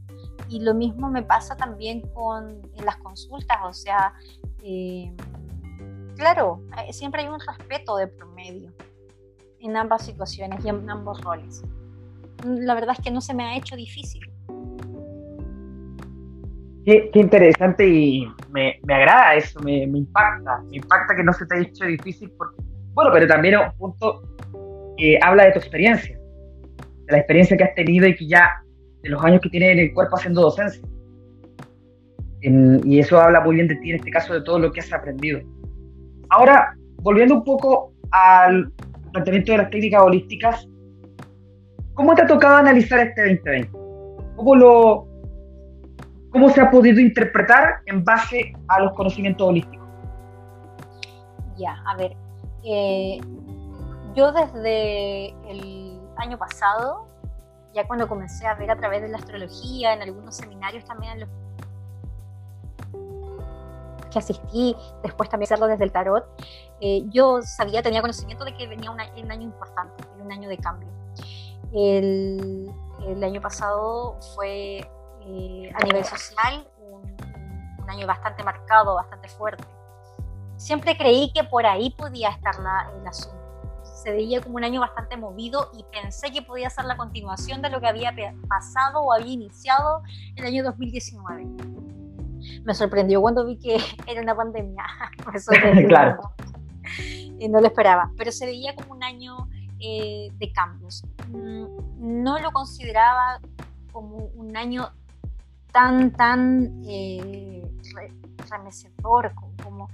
Speaker 3: Y lo mismo me pasa también con en las consultas, o sea, claro, siempre hay un respeto de promedio en ambas situaciones y en ambos roles la verdad es que no se me ha hecho difícil.
Speaker 2: Qué, interesante y me, agrada eso, me, impacta, me impacta que no se te haya hecho difícil, bueno, pero también es un punto que habla de tu experiencia, de la experiencia que has tenido y que ya, de los años que tienes en el cuerpo haciendo docencia. y eso habla muy bien de ti, en este caso, de todo lo que has aprendido. Ahora, volviendo un poco al planteamiento de las técnicas holísticas, ¿Cómo te ha tocado analizar este 2020? ¿Cómo, lo, ¿Cómo se ha podido interpretar en base a los conocimientos holísticos?
Speaker 3: Ya, a ver, eh, yo desde el año pasado, ya cuando comencé a ver a través de la astrología, en algunos seminarios también en los que asistí, después también hacerlo desde el tarot, eh, yo sabía, tenía conocimiento de que venía un año importante, un año de cambio. El, año pasado fue eh, a nivel social un, año bastante marcado, bastante fuerte. Siempre creí que por ahí podía estar la, el asunto. Se veía como un año bastante movido y pensé que podía ser la continuación de lo que había pasado o había iniciado el año 2019. Me sorprendió cuando vi que (laughs) era una pandemia. (laughs) (laughs)
Speaker 2: claro.
Speaker 3: Y no lo esperaba, pero se veía como un año eh, de cambios. Mm, no lo consideraba como un año tan, tan eh, remecedor, como,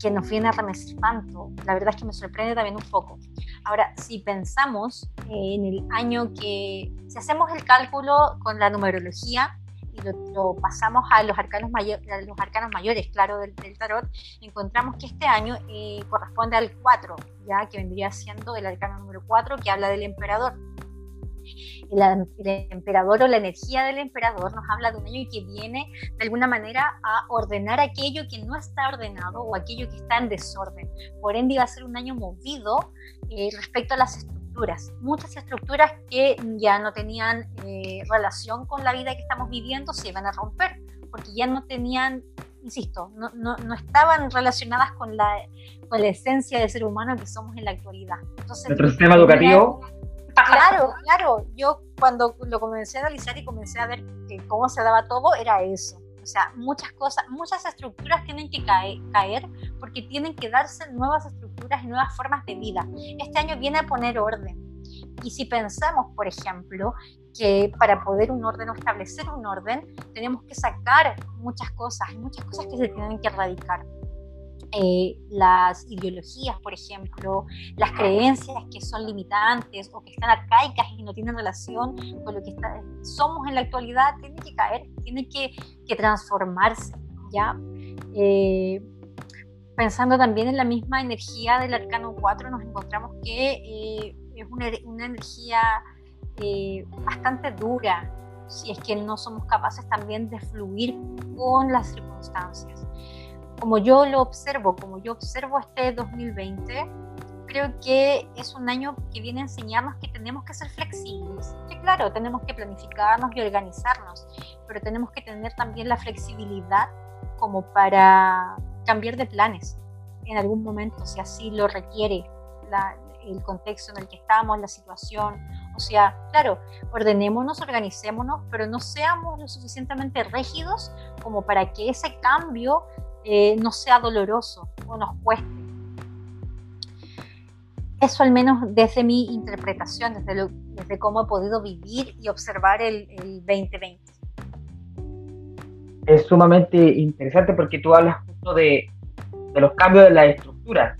Speaker 3: que nos viene a remecer tanto. La verdad es que me sorprende también un poco. Ahora, si pensamos en el año que, si hacemos el cálculo con la numerología, y lo, pasamos a los arcanos, los arcanos mayores, claro, del, tarot, encontramos que este año eh, corresponde al 4, ya que vendría siendo el arcano número 4, que habla del emperador. el, emperador o la energía del emperador nos habla de un año que viene de alguna manera a ordenar aquello que no está ordenado o aquello que está en desorden. Por ende va a ser un año movido eh, respecto a las estructuras. Muchas estructuras que ya no tenían eh, relación con la vida que estamos viviendo se iban a romper porque ya no tenían insisto, no, no, no, estaban relacionadas con la, con la esencia del ser humano que somos en la actualidad.
Speaker 2: Entonces, Nuestro sistema educativo.
Speaker 3: Claro, claro. Yo cuando lo comencé a analizar y comencé a ver cómo se daba todo, era eso. O sea, muchas cosas, muchas estructuras tienen que caer, caer porque tienen que darse nuevas estructuras y nuevas formas de vida. Este año viene a poner orden. Y si pensamos, por ejemplo, que para poder un orden o establecer un orden, tenemos que sacar muchas cosas, muchas cosas que se tienen que erradicar. Eh, las ideologías, por ejemplo, las creencias que son limitantes o que están arcaicas y no tienen relación con lo que somos en la actualidad, tienen que caer, tienen que, que transformarse, ¿ya? Eh, pensando también en la misma energía del arcano 4, nos encontramos que eh, es una, una energía eh, bastante dura si es que no somos capaces también de fluir con las circunstancias. Como yo lo observo, como yo observo este 2020, creo que es un año que viene a enseñarnos que tenemos que ser flexibles. Que claro, tenemos que planificarnos y organizarnos, pero tenemos que tener también la flexibilidad como para cambiar de planes en algún momento, si así lo requiere la, el contexto en el que estamos, la situación. O sea, claro, ordenémonos, organicémonos, pero no seamos lo suficientemente rígidos como para que ese cambio eh, no sea doloroso o nos cueste. Eso al menos desde mi interpretación, desde, lo, desde cómo he podido vivir y observar el, el 2020.
Speaker 2: Es sumamente interesante porque tú hablas justo de, de los cambios de la estructura.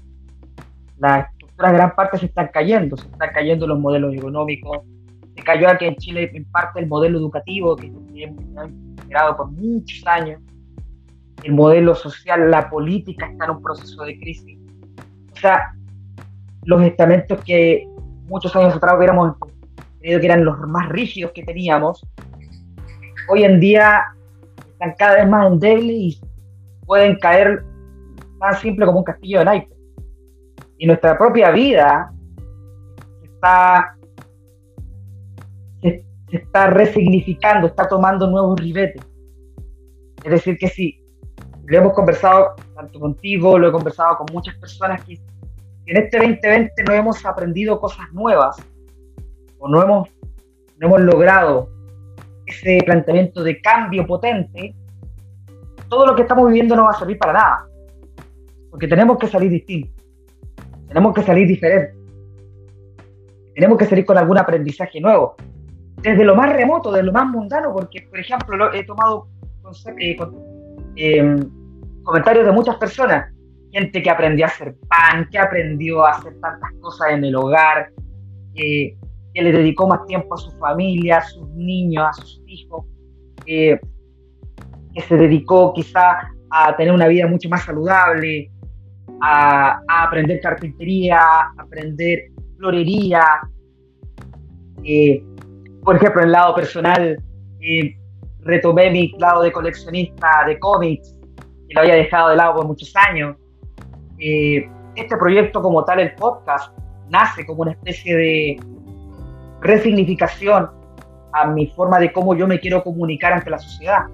Speaker 2: La gran parte se están cayendo, se están cayendo los modelos económicos, se cayó aquí en Chile en parte el modelo educativo que hemos generado por muchos años, el modelo social, la política está en un proceso de crisis. O sea, los estamentos que muchos años atrás hubiéramos creído que eran los más rígidos que teníamos, hoy en día están cada vez más endebles y pueden caer tan simple como un castillo de naipes y nuestra propia vida está, se, está resignificando, está tomando nuevos ribetes. Es decir, que si lo hemos conversado tanto contigo, lo he conversado con muchas personas que en este 2020 no hemos aprendido cosas nuevas o no hemos, no hemos logrado ese planteamiento de cambio potente, todo lo que estamos viviendo no va a servir para nada, porque tenemos que salir distintos. Tenemos que salir diferentes. Tenemos que salir con algún aprendizaje nuevo. Desde lo más remoto, desde lo más mundano, porque, por ejemplo, he tomado eh, em, comentarios de muchas personas. Gente que aprendió a hacer pan, que aprendió a hacer tantas cosas en el hogar, que le dedicó más tiempo a su familia, a sus niños, a sus hijos, que se dedicó quizá a tener una vida mucho más saludable, a, aprender carpintería, a aprender florería. Eh, por ejemplo, en el lado personal, eh, retomé mi lado de coleccionista de cómics, que lo había dejado de lado por muchos años. Eh, este proyecto como tal, el podcast, nace como una especie de resignificación a mi forma de cómo yo me quiero comunicar ante la sociedad.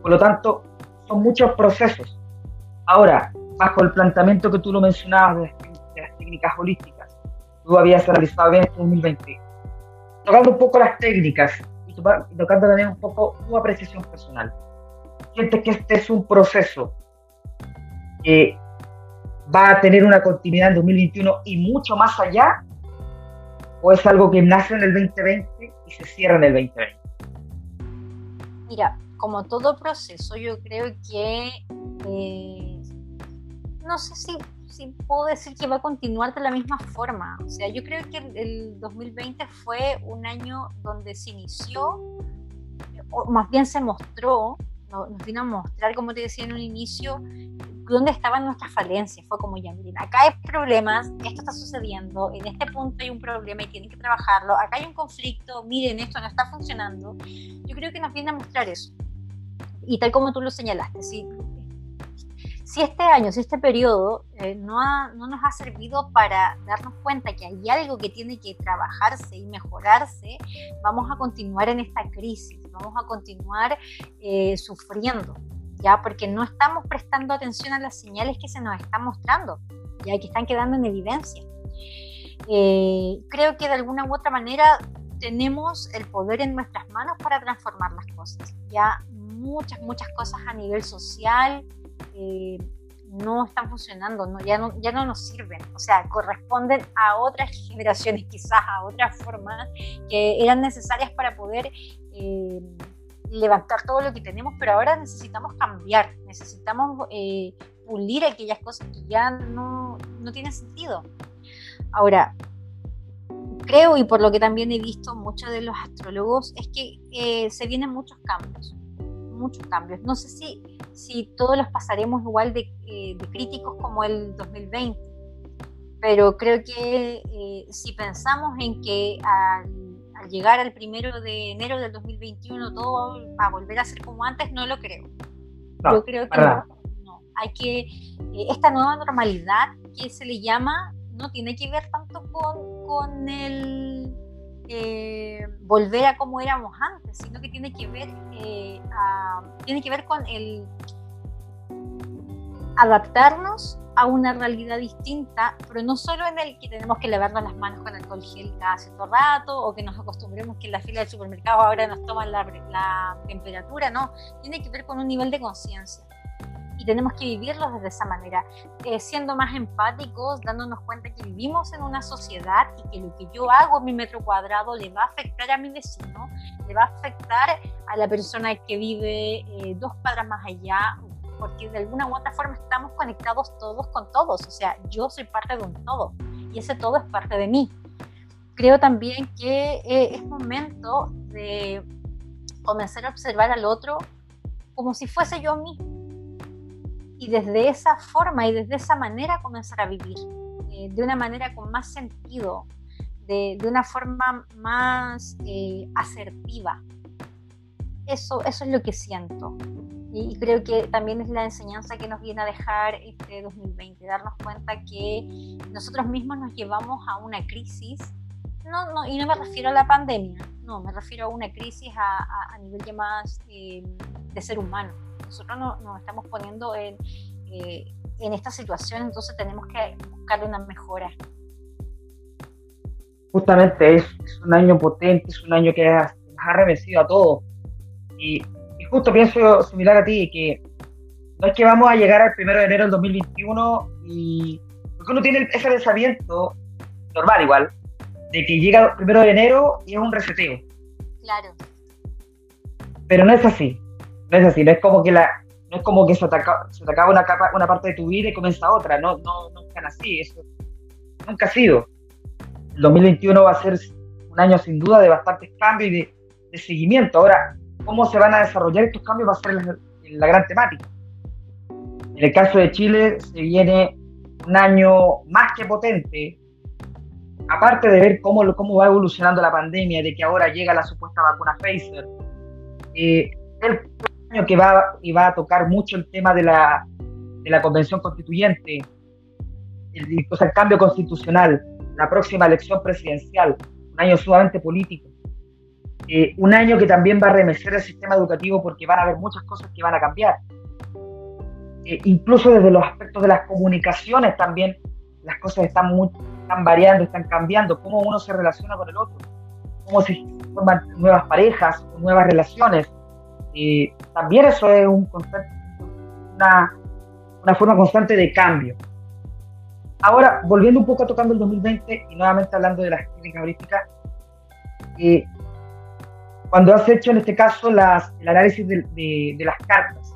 Speaker 2: Por lo tanto, son muchos procesos. Ahora, bajo el planteamiento que tú lo mencionabas de, las técnicas holísticas, tú habías analizado bien este 2020. Tocando un poco las técnicas y tocando también un poco tu apreciación personal. ¿Sientes que este es un proceso que va a tener una continuidad en 2021 y mucho más allá? ¿O es algo que nace en el 2020 y se cierra en el 2020?
Speaker 3: Mira, como todo proceso, yo creo que eh, no sé si, si, puedo decir que va a continuar de la misma forma. O sea, yo creo que el, 2020 fue un año donde se inició, o más bien se mostró, nos vino a mostrar, como te decía en un inicio, dónde estaban nuestras falencias. Fue como, ya, miren, acá hay problemas, esto está sucediendo, en este punto hay un problema y tienen que trabajarlo, acá hay un conflicto, miren, esto no está funcionando. Yo creo que nos viene a mostrar eso. Y tal como tú lo señalaste, si, si este año, si este periodo eh, no, no nos ha servido para darnos cuenta que hay algo que tiene que trabajarse y mejorarse, vamos a continuar en esta crisis, vamos a continuar eh, sufriendo. ¿ya? Porque no estamos prestando atención a las señales que se nos están mostrando, ya que están quedando en evidencia. Eh, creo que de alguna u otra manera tenemos el poder en nuestras manos para transformar las cosas. Ya muchas, muchas cosas a nivel social eh, no están funcionando, no, ya, no, ya no nos sirven. O sea, corresponden a otras (laughs) generaciones, quizás a otras formas que eran necesarias para poder eh, levantar todo lo que tenemos, pero ahora necesitamos cambiar, necesitamos eh, pulir aquellas cosas que ya no, no tienen sentido. Ahora, creo y por lo que también he visto muchos de los astrólogos es que eh, se vienen muchos cambios, muchos cambios. No sé si, si todos los pasaremos igual de, eh, de críticos como el 2020, pero creo que si pensamos en que al llegar al primero de enero del 2021 todo va a volver a ser como antes, no lo creo. Yo creo que no, Hay que, eh, esta nueva normalidad que se le llama, no tiene que ver tanto con, con el eh, volver a como éramos antes, sino que tiene que ver, eh, tiene que ver con el adaptarnos a una realidad distinta, pero no solo en el que tenemos que lavarnos las manos con alcohol gel cada cierto rato o que nos acostumbremos que en la fila del supermercado ahora nos toman la, la temperatura, no, tiene que ver con un nivel de conciencia. Y tenemos que vivirlo desde esa manera, eh, siendo más empáticos, dándonos cuenta que vivimos en una sociedad y que lo que yo hago en mi metro cuadrado le va a afectar a mi vecino, le va a afectar a la persona que vive eh, dos cuadras más allá porque de alguna u otra forma estamos conectados todos con todos, o sea, yo soy parte de un todo y ese todo es parte de mí. Creo también que eh, es momento de comenzar a observar al otro como si fuese yo mismo y desde esa forma y desde esa manera comenzar a vivir, eh, de una manera con más sentido, de, de una forma más eh, asertiva. Eso, eso es lo que siento. Y creo que también es la enseñanza que nos viene a dejar este 2020, darnos cuenta que nosotros mismos nos llevamos a una crisis, no, no, y no me refiero a la pandemia, no, me refiero a una crisis a, a, nivel de más eh, de ser humano. Nosotros nos no estamos poniendo en, eh, en esta situación, entonces tenemos que buscarle una mejora.
Speaker 2: Justamente es, un año potente, es un año que nos ha revestido a todos. Y justo pienso similar a ti, que no es que vamos a llegar al primero de enero del 2021 y. Porque uno tiene ese pensamiento, normal igual, de que llega el primero de enero y es un reseteo.
Speaker 3: Claro.
Speaker 2: Pero no es así. No es así. No es como que la. No es como que se te, acaba, se te acaba una, capa, una parte de tu vida y comienza otra. No, no, no es tan así. Eso nunca ha sido. El 2021 va a ser un año sin duda de bastantes cambios y de, de seguimiento. Ahora, cómo se van a desarrollar estos cambios va a ser la, gran temática. En el caso de Chile se viene un año más que potente, aparte de ver cómo, cómo va evolucionando la pandemia, de que ahora llega la supuesta vacuna Pfizer, eh, el año que va, y va a tocar mucho el tema de la, de la convención constituyente, el, el cambio constitucional, la próxima elección presidencial, un año sumamente político. Eh, un año que también va a remecer el sistema educativo porque van a haber muchas cosas que van a cambiar. Eh, incluso desde los aspectos de las comunicaciones también las cosas están, muy, están variando, están cambiando, cómo uno se relaciona con el otro, cómo se forman nuevas parejas, nuevas relaciones. Eh, también eso es un una, una forma constante de cambio. Ahora, volviendo un poco a tocando el 2020 y nuevamente hablando de las clínicas holísticas, eh, cuando has hecho en este caso el análisis de, las cartas,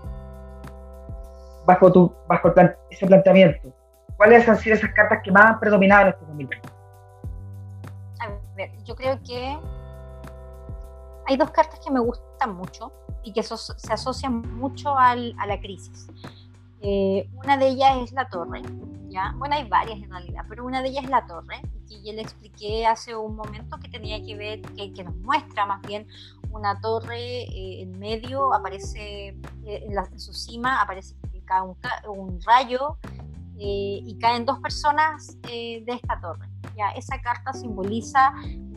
Speaker 2: bajo, tu, bajo ese planteamiento, ¿cuáles han sido esas cartas que más han predominado en este 2020?
Speaker 3: A ver, yo creo que hay dos cartas que me gustan mucho y que se asocian mucho al, a la crisis. Eh, una de ellas es la torre, ¿ya? Bueno, hay varias en realidad, pero una de ellas es la torre, que ya le expliqué hace un momento que tenía que ver, que, que nos muestra más bien una torre eh, en medio, aparece eh, en, la, en, su cima, aparece que cae un, un rayo y caen dos personas de esta torre. ¿ya? Esa carta simboliza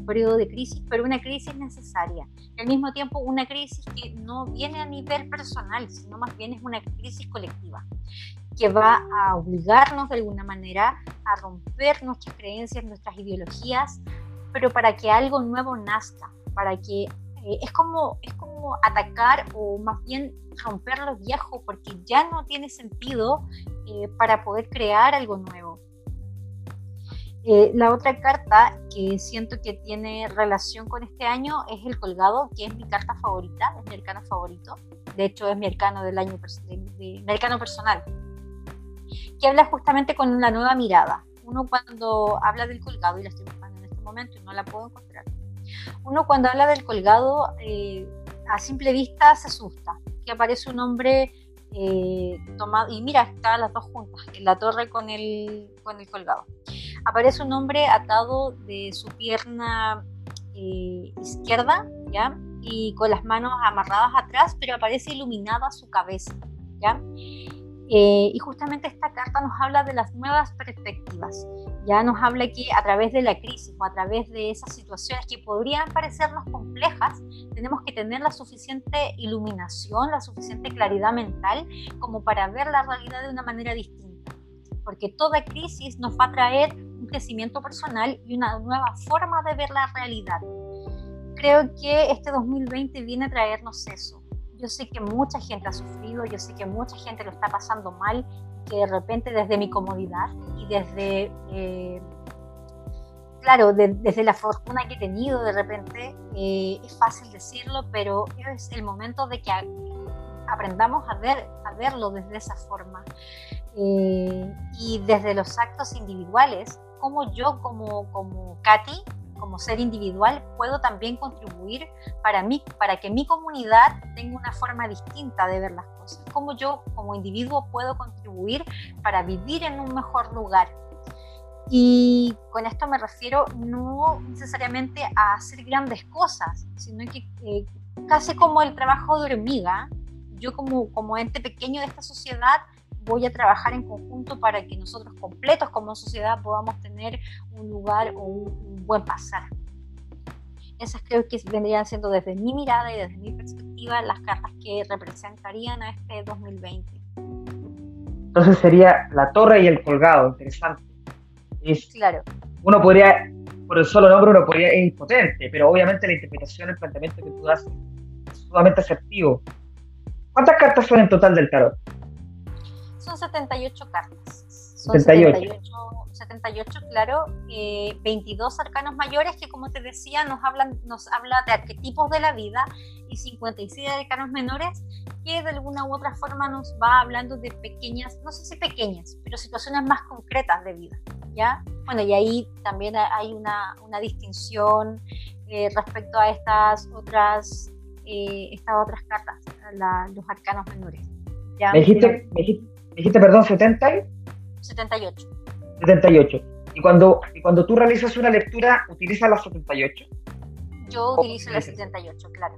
Speaker 3: periodo de crisis, pero una crisis necesaria. Al mismo tiempo una crisis que no viene a nivel personal, sino más bien es una crisis colectiva, que va a obligarnos de alguna manera a romper nuestras creencias, nuestras ideologías, pero para que algo nuevo nazca, para que eh, es, como, es como atacar o más bien romper lo viejo, porque ya no tiene sentido eh, para poder crear algo nuevo. Eh, la otra carta que siento que tiene relación con este año es el colgado, que es mi carta favorita, es mi arcano favorito. De hecho, es mi arcano del año, de, de, mi arcano personal, que habla justamente con la nueva mirada. Uno cuando habla del colgado, y la estoy buscando en este momento y no la puedo encontrar, uno cuando habla del colgado, eh, a simple vista se asusta, que aparece un hombre eh, tomado, y mira, están las dos juntas, en la torre con el, con el colgado aparece un hombre atado de su pierna eh, izquierda, ¿ya? Y con las manos amarradas atrás, pero aparece iluminada su cabeza, ¿ya? Eh, y justamente esta carta nos habla de las nuevas perspectivas. Ya nos habla que a través de la crisis o a través de esas situaciones que podrían parecernos complejas, tenemos que tener la suficiente iluminación, la suficiente claridad mental como para ver la realidad de una manera distinta. Porque toda crisis nos va a traer crecimiento personal y una nueva forma de ver la realidad. Creo que este 2020 viene a traernos eso. Yo sé que mucha gente ha sufrido, yo sé que mucha gente lo está pasando mal, que de repente desde mi comodidad y desde, eh, claro, desde la fortuna que he tenido, de repente eh, es fácil decirlo, pero es el momento de que aprendamos a, ver, a verlo desde esa forma. Eh, y desde los actos individuales, cómo yo como, como Katy, como ser individual, puedo también contribuir para, mí, para que mi comunidad tenga una forma distinta de ver las cosas. Cómo yo como individuo puedo contribuir para vivir en un mejor lugar. Y con esto me refiero no necesariamente a hacer grandes cosas, sino que eh, casi como el trabajo de hormiga, yo como, como ente pequeño de esta sociedad voy a trabajar en conjunto para que nosotros completos como sociedad podamos tener un lugar o un, buen pasar. Esas creo que vendrían siendo desde mi mirada y desde mi perspectiva las cartas que representarían a este 2020.
Speaker 2: Entonces sería la torre y el colgado, interesante.
Speaker 3: Es, claro.
Speaker 2: Uno podría, por el solo nombre, uno podría, es impotente, pero obviamente la interpretación, el planteamiento que tú das es sumamente asertivo. ¿Cuántas cartas son en total del tarot?
Speaker 3: Son 78 cartas. Son 78. 78, claro, 22 arcanos mayores que como te decía nos hablan nos habla de arquetipos de la vida y 56 arcanos menores que de alguna u otra forma nos va hablando de pequeñas, no sé si pequeñas, pero situaciones más concretas de vida, ¿ya? Bueno, y ahí también hay una, una distinción eh, respecto a estas otras eh, estas otras cartas, los arcanos menores.
Speaker 2: ¿ya? Me dijiste, me dijiste dijiste, perdón, 70 y...
Speaker 3: 78.
Speaker 2: 78. Y cuando, y cuando tú realizas una lectura, ¿utilizas la 78?
Speaker 3: Yo utilizo la 78, claro.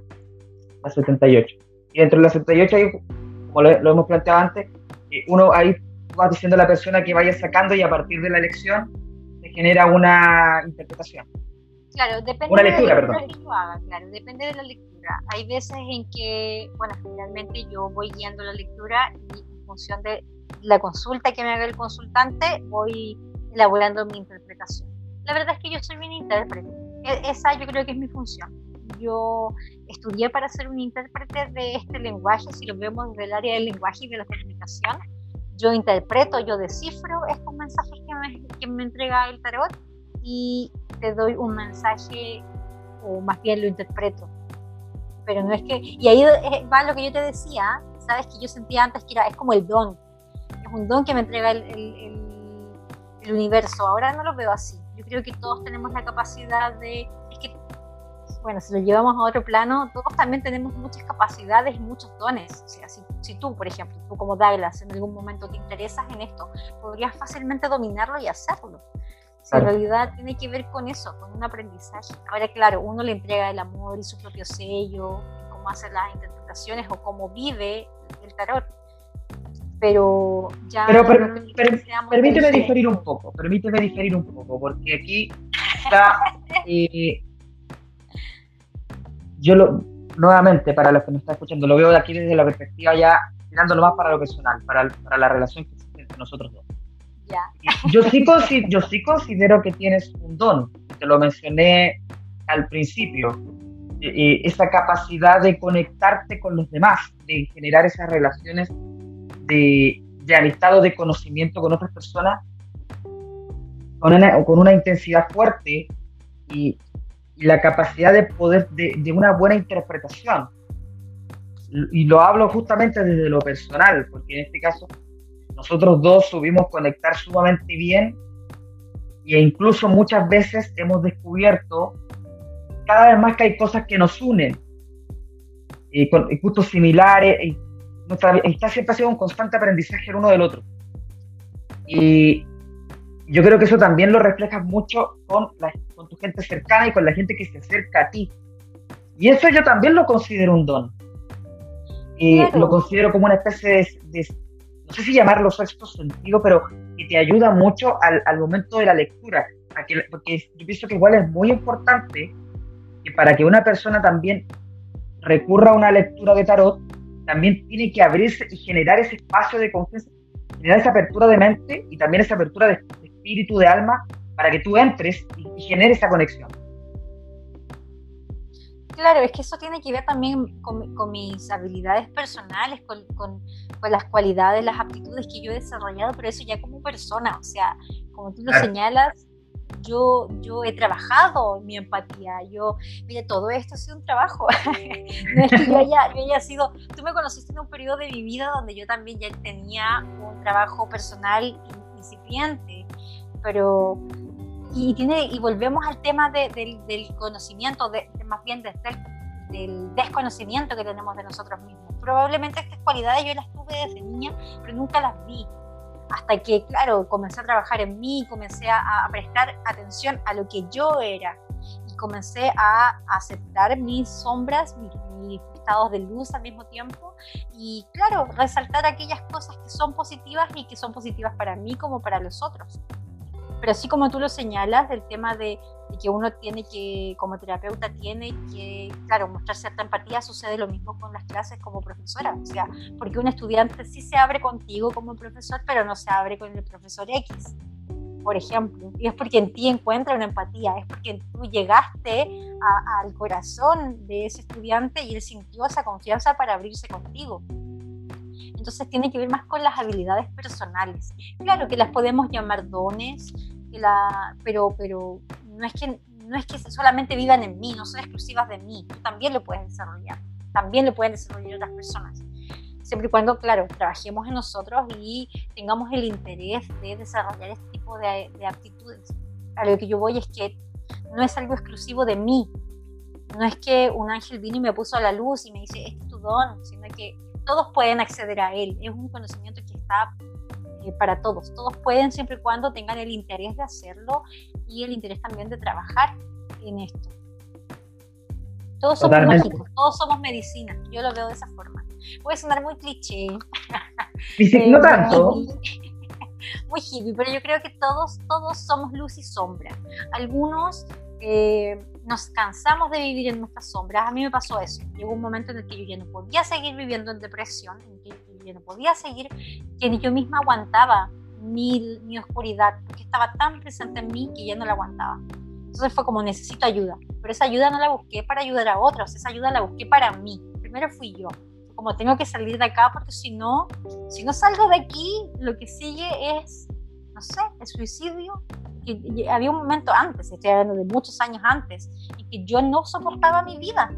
Speaker 2: La 78. Y dentro de la 78, hay, como lo, hemos planteado antes, eh, uno ahí va diciendo a la persona que vaya sacando y a partir de la elección se genera una interpretación.
Speaker 3: Claro, depende
Speaker 2: una lectura, de la
Speaker 3: lectura que yo haga, claro, depende de la lectura. Hay veces en que, bueno, generalmente yo voy guiando la lectura y función de la consulta que me haga el consultante, voy elaborando mi interpretación. La verdad es que yo soy un intérprete. E, esa yo creo que es mi función. Yo estudié para ser un intérprete de este lenguaje, si lo vemos desde el área del lenguaje y de la comunicación. Yo interpreto, yo descifro estos mensajes que me, que me entrega el tarot y te doy un mensaje, o más bien lo interpreto. Pero no es que. Y ahí va lo que yo te decía, sabes que yo sentía antes que era, es como el don, es un don que me entrega el, el, universo, ahora no lo veo así, yo creo que todos tenemos la capacidad de, es que bueno, si lo llevamos a otro plano, todos también tenemos muchas capacidades y muchos dones. O sea, si, si, tú, por ejemplo, tú como Douglas, en algún momento te interesas en esto, podrías fácilmente dominarlo y hacerlo. Si en realidad tiene que ver con eso, con un aprendizaje. Ahora, claro, uno le entrega el amor y su propio sello, cómo hace las interpretaciones o cómo vive el tarot. Pero ya.
Speaker 2: Pero, permíteme diferir un poco, permíteme diferir un poco, porque aquí está. Eh, yo lo, nuevamente, para los que me están escuchando, lo veo de aquí desde la perspectiva ya, tirándolo más para lo personal, para, para la relación que existe entre nosotros dos.
Speaker 3: Ya.
Speaker 2: Yo, sí yo sí considero que tienes un don, te lo mencioné al principio, esa capacidad de conectarte con los demás, de generar esas relaciones de, de amistad o de conocimiento con otras personas con una, con una intensidad fuerte y, la capacidad de poder, de, una buena interpretación. Y lo hablo justamente desde lo personal, porque en este caso nosotros dos subimos conectar sumamente bien e incluso muchas veces hemos descubierto cada vez más que hay cosas que nos unen, y con gustos similares, y nuestra está siempre ha sido un constante aprendizaje el uno del otro. Y yo creo que eso también lo reflejas mucho con, con tu gente cercana y con la gente que se acerca a ti. Y eso yo también lo considero un don. Y lo considero como una especie de, no sé si llamarlo sexto sentido, pero que te ayuda mucho al, al momento de la lectura. porque yo pienso que igual es muy importante que para que una persona también recurra a una lectura de tarot, también tiene que abrirse y generar ese espacio de confianza, generar esa apertura de mente y también esa apertura de, espíritu, de alma, para que tú entres y, generes esa conexión.
Speaker 3: Claro, es que eso tiene que ver también con, mis habilidades personales, con, con, las cualidades, las aptitudes que yo he desarrollado, pero eso ya como persona, o sea, como tú lo señalas, yo, yo he trabajado mi empatía, yo, mire, todo esto ha sido un trabajo, (laughs) no es que yo haya, yo haya sido, tú me conociste en un periodo de mi vida donde yo también ya tenía un trabajo personal incipiente, pero y tiene y volvemos al tema del conocimiento de, más bien desde del desconocimiento que tenemos de nosotros mismos. Probablemente estas cualidades yo las tuve desde niña pero nunca las vi hasta que claro comencé a trabajar en mí comencé a, prestar atención a lo que yo era y comencé a aceptar mis sombras mis, estados de luz al mismo tiempo y claro resaltar aquellas cosas que son positivas y que son positivas para mí como para los otros. Pero así como tú lo señalas, el tema de, que uno tiene que, como terapeuta, tiene que, claro, mostrar cierta empatía, sucede lo mismo con las clases como profesora. O sea, porque un estudiante sí se abre contigo como profesor, pero no se abre con el profesor X, por ejemplo. Y es porque en ti encuentra una empatía, es porque tú llegaste al corazón de ese estudiante y él sintió esa confianza para abrirse contigo. Entonces tiene que ver más con las habilidades personales. Claro que las podemos llamar dones, la, pero, pero no, es que, no es que solamente vivan en mí, no son exclusivas de mí, tú también lo puedes desarrollar, también lo pueden desarrollar otras personas. Siempre y cuando, claro, trabajemos en nosotros y tengamos el interés de desarrollar este tipo de, de aptitudes. A lo que yo voy es que no es algo exclusivo de mí, no es que un ángel vino y me puso a la luz y me dice, este es tu don, sino que todos pueden acceder a él. Es un conocimiento que está eh, para todos. Todos pueden siempre y cuando tengan el interés de hacerlo y el interés también de trabajar en esto. Todos somos mágicos, todos somos medicina. Yo lo veo de esa forma. Puede sonar muy cliché. (laughs)
Speaker 2: Eh, no tanto. (laughs)
Speaker 3: Muy hippie, pero yo creo que todos, todos somos luz y sombra. Algunos eh, nos cansamos de vivir en nuestras sombras. A mí me pasó eso. Llegó un momento en el que yo ya no podía seguir viviendo en depresión, en que yo no podía seguir, que yo misma aguantaba mi, mi oscuridad, porque estaba tan presente en mí que ya no la aguantaba. Entonces fue como necesito ayuda, pero esa ayuda no la busqué para ayudar a otros, esa ayuda la busqué para mí. Primero fui yo, como tengo que salir de acá porque si no, si no salgo de aquí, lo que sigue es, no sé, el suicidio. Que había un momento antes, estoy hablando de muchos años antes, y que yo no soportaba mi vida.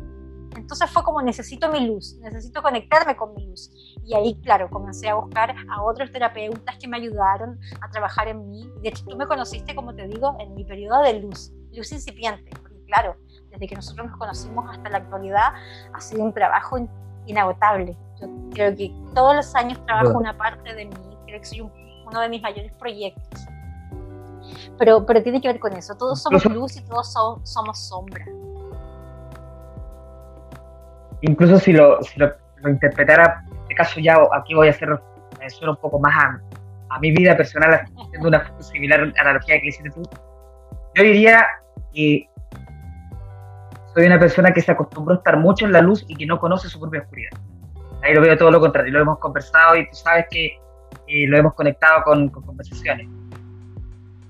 Speaker 3: Entonces fue como necesito mi luz, necesito conectarme con mi luz. Y ahí, claro, comencé a buscar a otros terapeutas que me ayudaron a trabajar en mí. De hecho, tú me conociste, como te digo, en mi periodo de luz, luz incipiente, porque claro, desde que nosotros nos conocimos hasta la actualidad, ha sido un trabajo inagotable. Yo creo que todos los años trabajo una parte de mí, creo que soy uno de mis mayores proyectos. Pero, pero tiene que ver con eso, todos somos luz y todos somos sombra.
Speaker 2: Incluso si lo, si lo, interpretara, en este caso ya aquí voy a hacer, me un poco más a, a mi vida personal, haciendo una similar analogía que hiciste tú, yo diría que soy una persona que se acostumbró a estar mucho en la luz y que no conoce su propia oscuridad. Ahí lo veo todo lo contrario, lo hemos conversado y tú sabes que eh, lo hemos conectado con, conversaciones.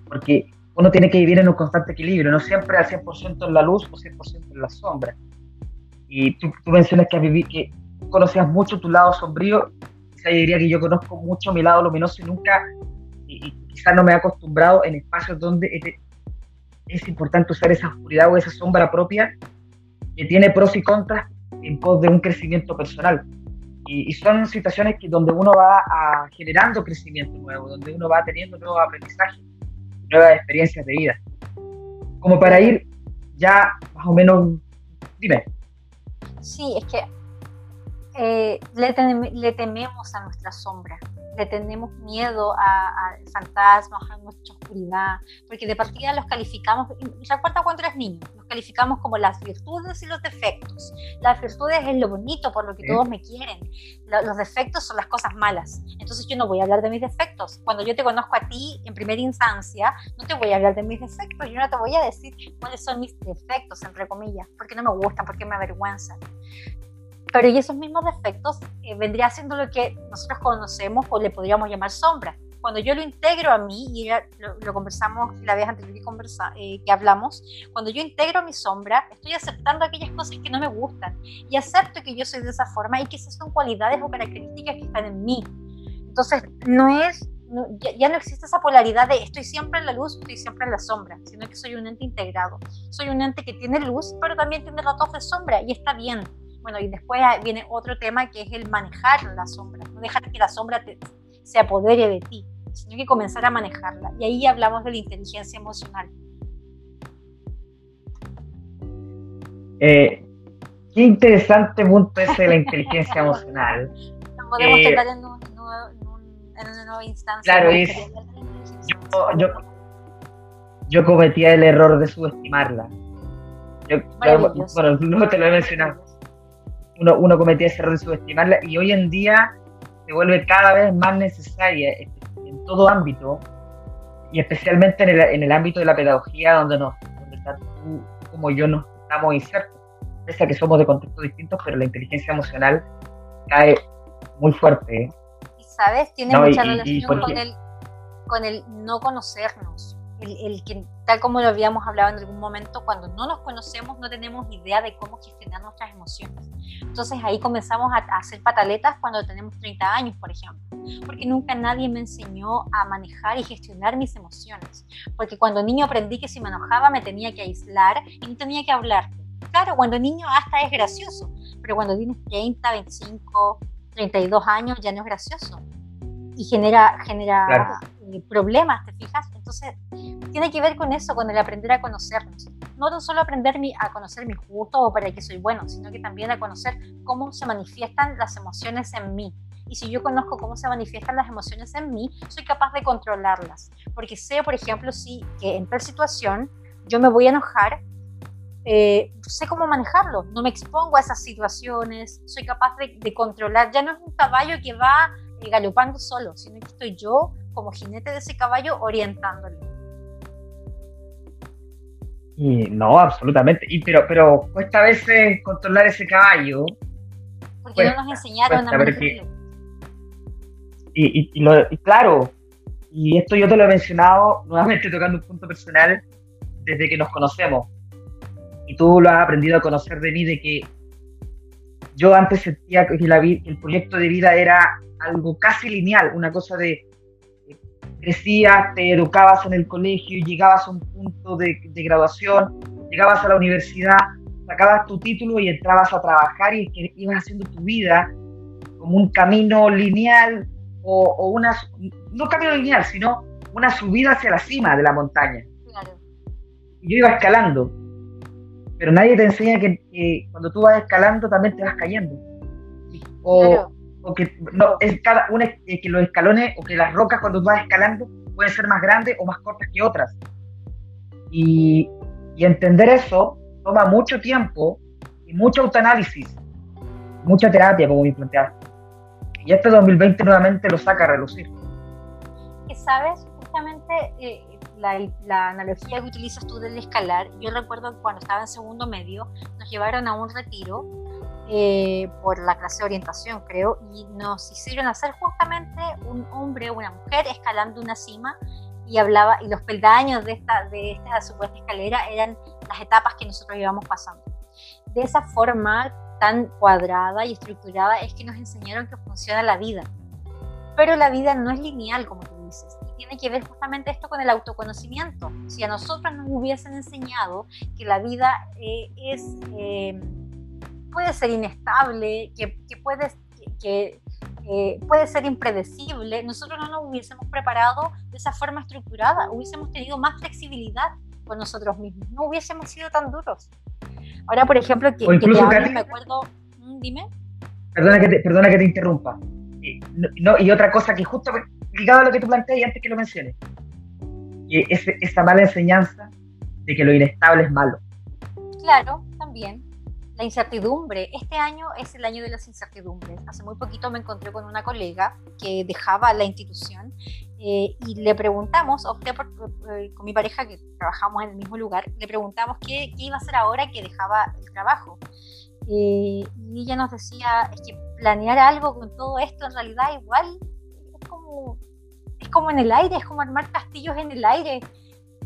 Speaker 2: Porque uno tiene que vivir en un constante equilibrio, no siempre al 100% en la luz o 100% en la sombra. Y tú, mencionas que, que conocías mucho tu lado sombrío, quizá yo diría que yo conozco mucho mi lado luminoso y nunca, y, quizás no me he acostumbrado en espacios donde es importante usar esa oscuridad o esa sombra propia que tiene pros y contras en pos de un crecimiento personal. Y, son situaciones que, donde uno va a, generando crecimiento nuevo, donde uno va teniendo nuevos aprendizajes, nuevas experiencias de vida. Como para ir ya más o menos, dime.
Speaker 3: Sí, es que eh, le, le tememos a nuestra sombra le tenemos miedo a, fantasmas, a nuestra oscuridad, porque de partida los calificamos, recuerda cuando eres niño, los calificamos como las virtudes y los defectos. Las virtudes es lo bonito, por lo que todos me quieren. Los defectos son las cosas malas. Entonces yo no voy a hablar de mis defectos. Cuando yo te conozco a ti en primera instancia, no te voy a hablar de mis defectos, yo no te voy a decir cuáles son mis defectos, entre comillas, porque no me gustan, porque me avergüenzan. Pero y esos mismos defectos eh, vendría siendo lo que nosotros conocemos o le podríamos llamar sombra. Cuando yo lo integro a mí, y lo, conversamos la vez anterior que, conversa, eh, que hablamos, cuando yo integro mi sombra, estoy aceptando aquellas cosas que no me gustan y acepto que yo soy de esa forma y que esas son cualidades o características que están en mí. Entonces, no es ya, no existe esa polaridad de estoy siempre en la luz, estoy siempre en la sombra, sino que soy un ente integrado. Soy un ente que tiene luz, pero también tiene ratos de sombra y está bien. Bueno, y después viene otro tema que es el manejar la sombra, no dejar que la sombra se apodere de ti, sino que comenzar a manejarla. Y ahí hablamos de la inteligencia emocional.
Speaker 2: Eh, qué interesante punto es la inteligencia (laughs) emocional.
Speaker 3: Lo podemos eh, tratar en, una nueva instancia.
Speaker 2: Claro, es, yo, yo, cometía el error de subestimarla. Yo, bueno, no te lo he mencionado uno, uno cometía ese error de subestimarla y hoy en día se vuelve cada vez más necesaria en todo ámbito y especialmente en el, en el ámbito de la pedagogía donde, nos, donde tú como yo nos estamos insertos, pese a que somos de contextos distintos, pero la inteligencia emocional cae muy fuerte.
Speaker 3: ¿eh? Y sabes, tiene mucha relación con, el, con el no conocernos el, que, tal como lo habíamos hablado en algún momento, cuando no nos conocemos no tenemos idea de cómo gestionar nuestras emociones. Entonces ahí comenzamos a, hacer pataletas cuando tenemos 30 años, por ejemplo, porque nunca nadie me enseñó a manejar y gestionar mis emociones. Porque cuando niño aprendí que si me enojaba me tenía que aislar y no tenía que hablar. Claro, cuando niño hasta es gracioso, pero cuando tienes 30, 25, 32 años ya no es gracioso y genera, genera eh, problemas, ¿te fijas? Entonces, tiene que ver con eso, con el aprender a conocernos. No tan solo aprender a conocer mis gustos o para qué soy bueno, sino que también a conocer cómo se manifiestan las emociones en mí. Y si yo conozco cómo se manifiestan las emociones en mí, soy capaz de controlarlas. Porque sé, por ejemplo, si que en tal situación yo me voy a enojar, eh, sé cómo manejarlo, no me expongo a esas situaciones, soy capaz de, de, controlar. Ya no es un caballo que va galopando solo, sino que estoy yo como jinete de ese caballo orientándolo.
Speaker 2: Y no, absolutamente. Y pero, pero cuesta a veces controlar ese caballo.
Speaker 3: Porque no nos enseñaron a manejarlo.
Speaker 2: Y, y, claro, y esto yo te lo he mencionado nuevamente (laughs) tocando un punto personal desde que nos conocemos. Y tú lo has aprendido a conocer de mí, de que yo antes sentía que la, el proyecto de vida era algo casi lineal, una cosa de crecías, te educabas en el colegio, llegabas a un punto de, graduación, llegabas a la universidad, sacabas tu título y entrabas a trabajar y ibas haciendo tu vida como un camino lineal o, una, no camino lineal, sino una subida hacia la cima de la montaña. Y yo iba escalando. pero nadie te enseña que, cuando tú vas escalando también te vas cayendo. O, que, no, es cada, que los escalones o que las rocas cuando vas escalando pueden ser más grandes o más cortas que otras. Y, y entender eso toma mucho tiempo y mucho autoanálisis, mucha terapia, como me planteaste. Y este 2020 nuevamente lo saca a relucir.
Speaker 3: Que sabes, justamente eh, la, analogía que utilizas tú del escalar, yo recuerdo cuando estaba en segundo medio, nos llevaron a un retiro eh, por la clase de orientación, creo, y nos hicieron hacer justamente un hombre o una mujer escalando una cima y hablaba, y los peldaños de esta, de esta supuesta escalera eran las etapas que nosotros íbamos pasando. De esa forma tan cuadrada y estructurada es que nos enseñaron que funciona la vida. Pero la vida no es lineal, como tú dices, y tiene que ver justamente esto con el autoconocimiento. Si a nosotros nos hubiesen enseñado que la vida eh, es, eh, puede ser inestable, que, que puede, que, eh, puede ser impredecible, nosotros no nos hubiésemos preparado de esa forma estructurada, hubiésemos tenido más flexibilidad con nosotros mismos, no hubiésemos sido tan duros. Ahora, por ejemplo, que, que te me acuerdo, mm, dime.
Speaker 2: Perdona que te, perdona que te interrumpa. Y, no, y otra cosa que justo ligado a lo que tú planteas y antes que lo menciones, que es esa mala enseñanza de que lo inestable es malo.
Speaker 3: Claro, también la incertidumbre. Este año es el año de las incertidumbres. Hace muy poquito me encontré con una colega que dejaba la institución eh, y le preguntamos, opté por, eh, con mi pareja que trabajamos en el mismo lugar, le preguntamos qué, qué iba a hacer ahora que dejaba el trabajo. Eh, y ella nos decía, es que planear algo con todo esto en realidad igual es como, es como en el aire, es como armar castillos en el aire.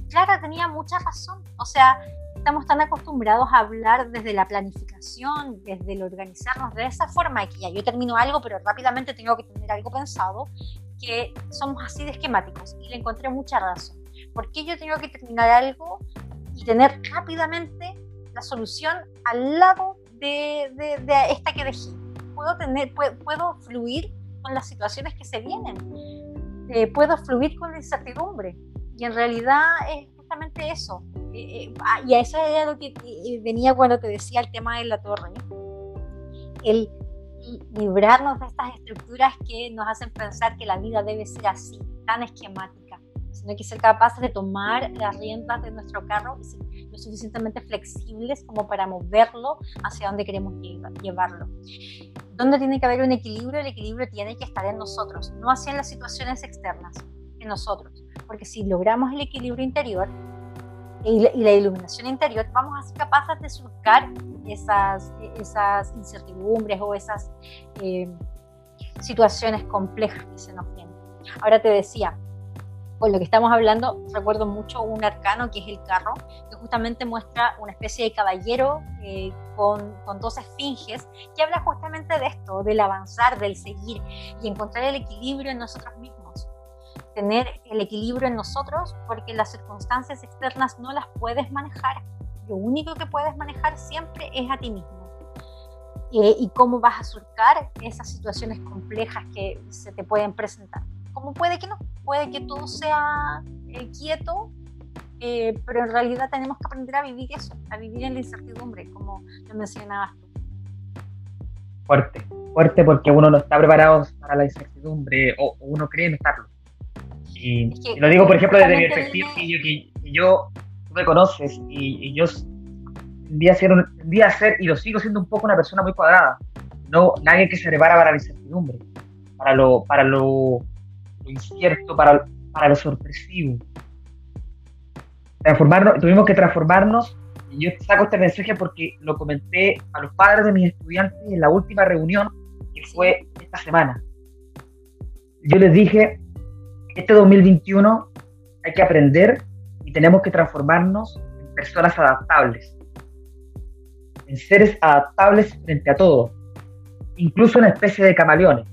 Speaker 3: Clara tenía mucha razón. O sea, estamos tan acostumbrados a hablar desde la planificación, desde el organizarnos de esa forma, que ya yo termino algo, pero rápidamente tengo que tener algo pensado, que somos así de esquemáticos. Y le encontré mucha razón. ¿Por qué yo tengo que terminar algo y tener rápidamente la solución al lado de, de, esta que dejé? Puedo, tener, puedo, fluir con las situaciones que se vienen. Eh, puedo fluir con la incertidumbre. Y en realidad es justamente eso. Eh, eh, ah, y a eso era lo que eh, venía cuando te decía el tema de la torre. El librarnos de estas estructuras que nos hacen pensar que la vida debe ser así, tan esquemática, sino que ser capaces de tomar las riendas de nuestro carro y ser lo suficientemente flexibles como para moverlo hacia donde queremos llevarlo. ¿Dónde tiene que haber un equilibrio? El equilibrio tiene que estar en nosotros, no hacia las situaciones externas, en nosotros. Porque si logramos el equilibrio interior, y la, iluminación interior, vamos a ser capaces de surcar esas, esas incertidumbres o esas eh, situaciones complejas que se nos vienen. Ahora te decía, con lo que estamos hablando, recuerdo mucho un arcano que es el carro, que justamente muestra una especie de caballero eh, con, con, dos esfinges, que habla justamente de esto, del avanzar, del seguir y encontrar el equilibrio en nosotros mismos tener el equilibrio en nosotros porque las circunstancias externas no las puedes manejar. Lo único que puedes manejar siempre es a ti mismo. Eh, y cómo vas a surcar esas situaciones complejas que se te pueden presentar. Como puede que no, puede que todo sea eh, quieto, eh, pero en realidad tenemos que aprender a vivir eso, a vivir en la incertidumbre, como lo mencionabas tú.
Speaker 2: Fuerte, fuerte porque uno no está preparado para la incertidumbre o, o uno cree no estarlo. Y, lo digo, por ejemplo, desde mi perspectiva, que yo, tú me conoces y, yo tendía a, ser, a ser, y lo sigo siendo un poco una persona muy cuadrada. No, nadie que se prepara para la incertidumbre, para lo, para lo, incierto, para, para lo sorpresivo. Transformarnos, tuvimos que transformarnos. Y yo saco este mensaje porque lo comenté a los padres de mis estudiantes en la última reunión que fue esta semana. Yo les dije, este 2021 hay que aprender y tenemos que transformarnos en personas adaptables, en seres adaptables frente a todo, incluso una especie de camaleones.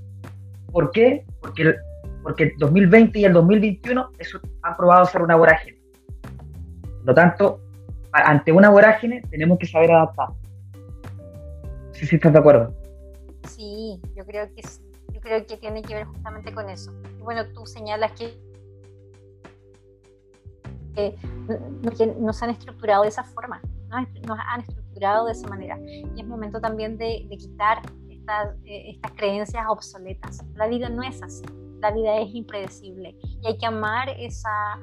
Speaker 2: ¿Por qué? Porque el, porque el 2020 y el 2021 eso, han probado ser una vorágine. Por lo tanto, ante una vorágine tenemos que saber adaptar. No sé si estás de acuerdo.
Speaker 3: Sí, yo creo que sí creo que tiene que ver justamente con eso. Bueno, tú señalas que no, se han estructurado de esa forma. nos, han estructurado de esa manera. Y es momento también de, quitar estas, eh, estas creencias obsoletas. La vida no es así, la vida es impredecible y hay que amar esa,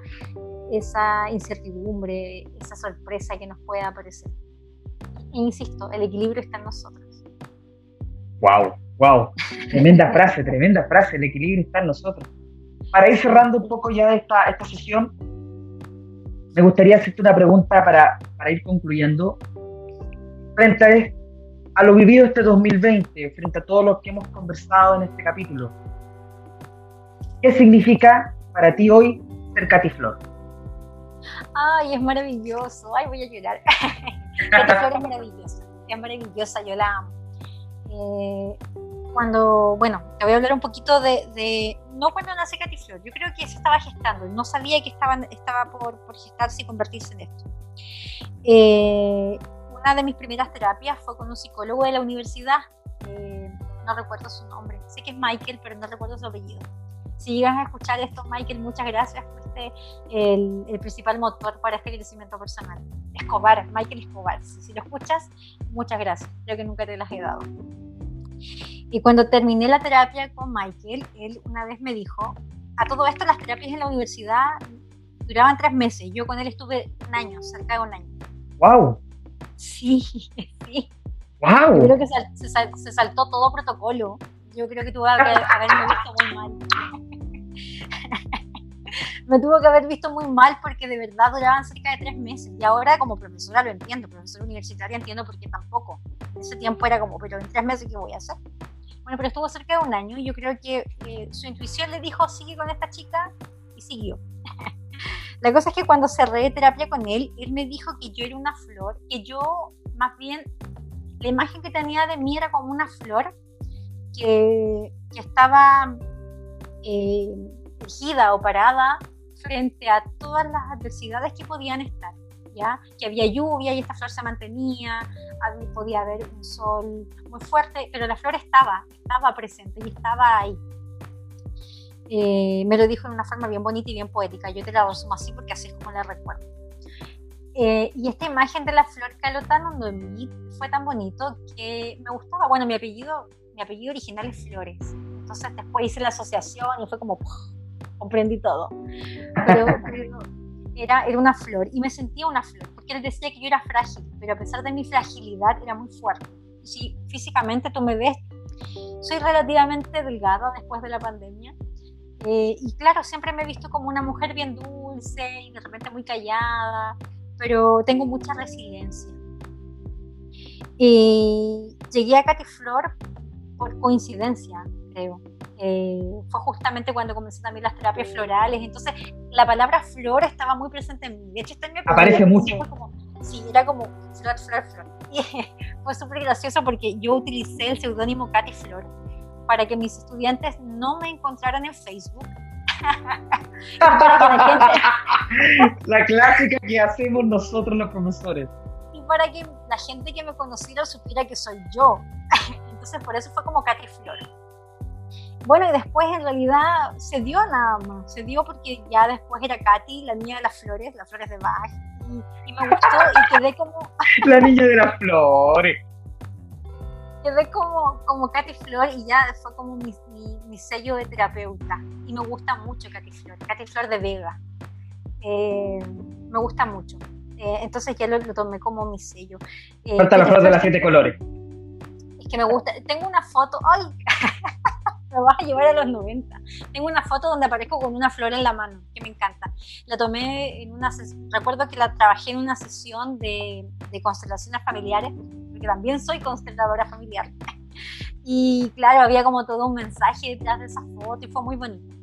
Speaker 3: esa incertidumbre, esa sorpresa que nos puede aparecer. E insisto, el equilibrio está en nosotros.
Speaker 2: Wow, wow, tremenda frase, tremenda frase, el equilibrio está en nosotros. Para ir cerrando un poco ya esta, esta sesión, me gustaría hacerte una pregunta para, para ir concluyendo. Frente a, lo vivido este 2020, frente a todo lo que hemos conversado en este capítulo, ¿qué significa para ti hoy ser Katy Flor?
Speaker 3: Ay, es maravilloso. Ay, voy a llorar. (laughs) Katy Flor es maravillosa. Es maravillosa, yo la amo. Eh, cuando, bueno, te voy a hablar un poquito de, no cuando nace Katy Flor, yo creo que se estaba gestando, no sabía que estaba, estaba por, por gestarse y convertirse en esto. Eh, una de mis primeras terapias fue con un psicólogo de la universidad, eh, no recuerdo su nombre, sé que es Michael, pero no recuerdo su apellido. Si llegas a escuchar esto, Michael, muchas gracias, fuiste el, el principal motor para este crecimiento personal. Escobar, Michael Escobar, si, si lo escuchas, muchas gracias, creo que nunca te las he dado. Y cuando terminé la terapia con Michael, él una vez me dijo, a todo esto las terapias en la universidad duraban tres meses, yo con él estuve un año, cerca de un año.
Speaker 2: ¡Wow!
Speaker 3: Sí, (laughs) sí.
Speaker 2: ¡Wow!
Speaker 3: Yo creo que se, se, saltó todo protocolo. Yo creo que tuve que haberme visto muy mal. (laughs) me tuvo que haber visto muy mal porque de verdad duraban cerca de tres meses. Y ahora como profesora lo entiendo, profesora universitaria entiendo porque tampoco. Ese tiempo era como, pero en tres meses, ¿qué voy a hacer? Bueno, pero estuvo cerca de un año y yo creo que eh, su intuición le dijo, sigue con esta chica y siguió. (laughs) La cosa es que cuando cerré terapia con él, él me dijo que yo era una flor, que yo más bien, la imagen que tenía de mí era como una flor que, que estaba eh, o parada frente a todas las adversidades que podían estar. ¿Ya? que había lluvia y esta flor se mantenía, podía haber un sol muy fuerte, pero la flor estaba, estaba presente y estaba ahí. Eh, me lo dijo en una forma bien bonita y bien poética, yo te la resumo así porque así es como la recuerdo. Eh, y esta imagen de la flor calotando en mí fue tan bonito que me gustaba. Bueno, mi apellido, mi apellido original es Flores. Entonces después hice la asociación y fue como, comprendí todo. (laughs) Pero, era, era una flor y me sentía una flor, porque él decía que yo era frágil, pero a pesar de mi fragilidad era muy fuerte. Y si físicamente tú me ves, soy relativamente delgada después de la pandemia. Eh, y claro, siempre me he visto como una mujer bien dulce y de repente muy callada, pero tengo mucha resiliencia. Y llegué a Katy Flor por coincidencia, creo. Eh, fue justamente cuando comencé también las terapias florales, entonces la palabra flor estaba muy presente en mí. De hecho,
Speaker 2: está Aparece mucho.
Speaker 3: Como, sí, era como flor, flor, flor. (laughs) Y fue súper gracioso porque yo utilicé el seudónimo Katy Flor para que mis estudiantes no me encontraran en Facebook. (laughs)
Speaker 2: la, clásica que hacemos nosotros los profesores.
Speaker 3: Y para que la gente que me conociera supiera que soy yo. (laughs) Entonces por eso fue como Katy Flor. Bueno, y después en realidad se dio nada más, se dio porque ya después era Katy, la niña de las flores, las flores de Bach, y, me gustó y quedé como... (laughs)
Speaker 2: la niña de las flores.
Speaker 3: Quedé como, como Katy Flor y ya fue como mi, mi, sello de terapeuta. Y me gusta mucho Katy Flor, Katy Flor de Vega. Eh, me gusta mucho. Eh, entonces ya lo, tomé como mi sello.
Speaker 2: Eh, Falta la flor de las siete colores.
Speaker 3: Es que me gusta. Tengo una foto. ¡Ay! (laughs) (laughs) me vas a llevar a los 90. Tengo una foto donde aparezco con una flor en la mano, que me encanta. La tomé en una recuerdo que la trabajé en una sesión de, de constelaciones familiares, porque también soy consteladora familiar. (laughs) Y claro, había como todo un mensaje detrás de esa foto y fue muy bonito.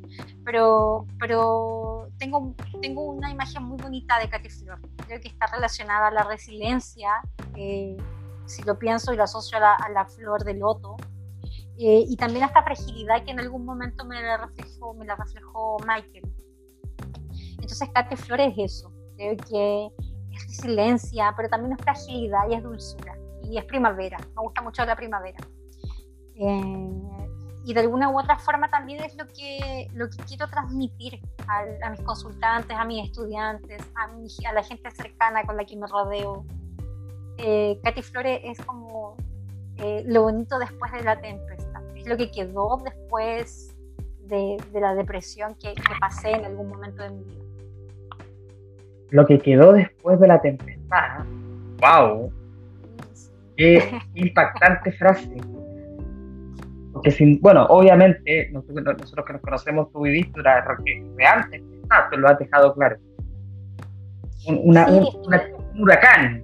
Speaker 3: Pero, pero tengo, tengo una imagen muy bonita de Katy Flor. Creo que está relacionada a la resiliencia, eh, si lo pienso y lo asocio a la, a la flor de loto, eh, y también esta fragilidad que en algún momento me la reflejó, me la reflejó Michael. Entonces, Katy Flores es eso. Creo que es resiliencia, pero también es fragilidad y es dulzura. Y es primavera. Me gusta mucho la primavera. Eh, y de alguna u otra forma también es lo que, lo que quiero transmitir a, mis consultantes, a mis estudiantes, a, a la gente cercana con la que me rodeo. eh, Katy Flores es como eh, lo bonito después de la tempestad, es lo que quedó después de, la depresión que, pasé en algún momento de mi vida.
Speaker 2: Lo que quedó después de la tempestad, wow, qué (laughs) impactante frase. Porque sin, bueno, obviamente, nosotros, que nos conocemos, tú viviste una de antes, te lo has dejado claro. un huracán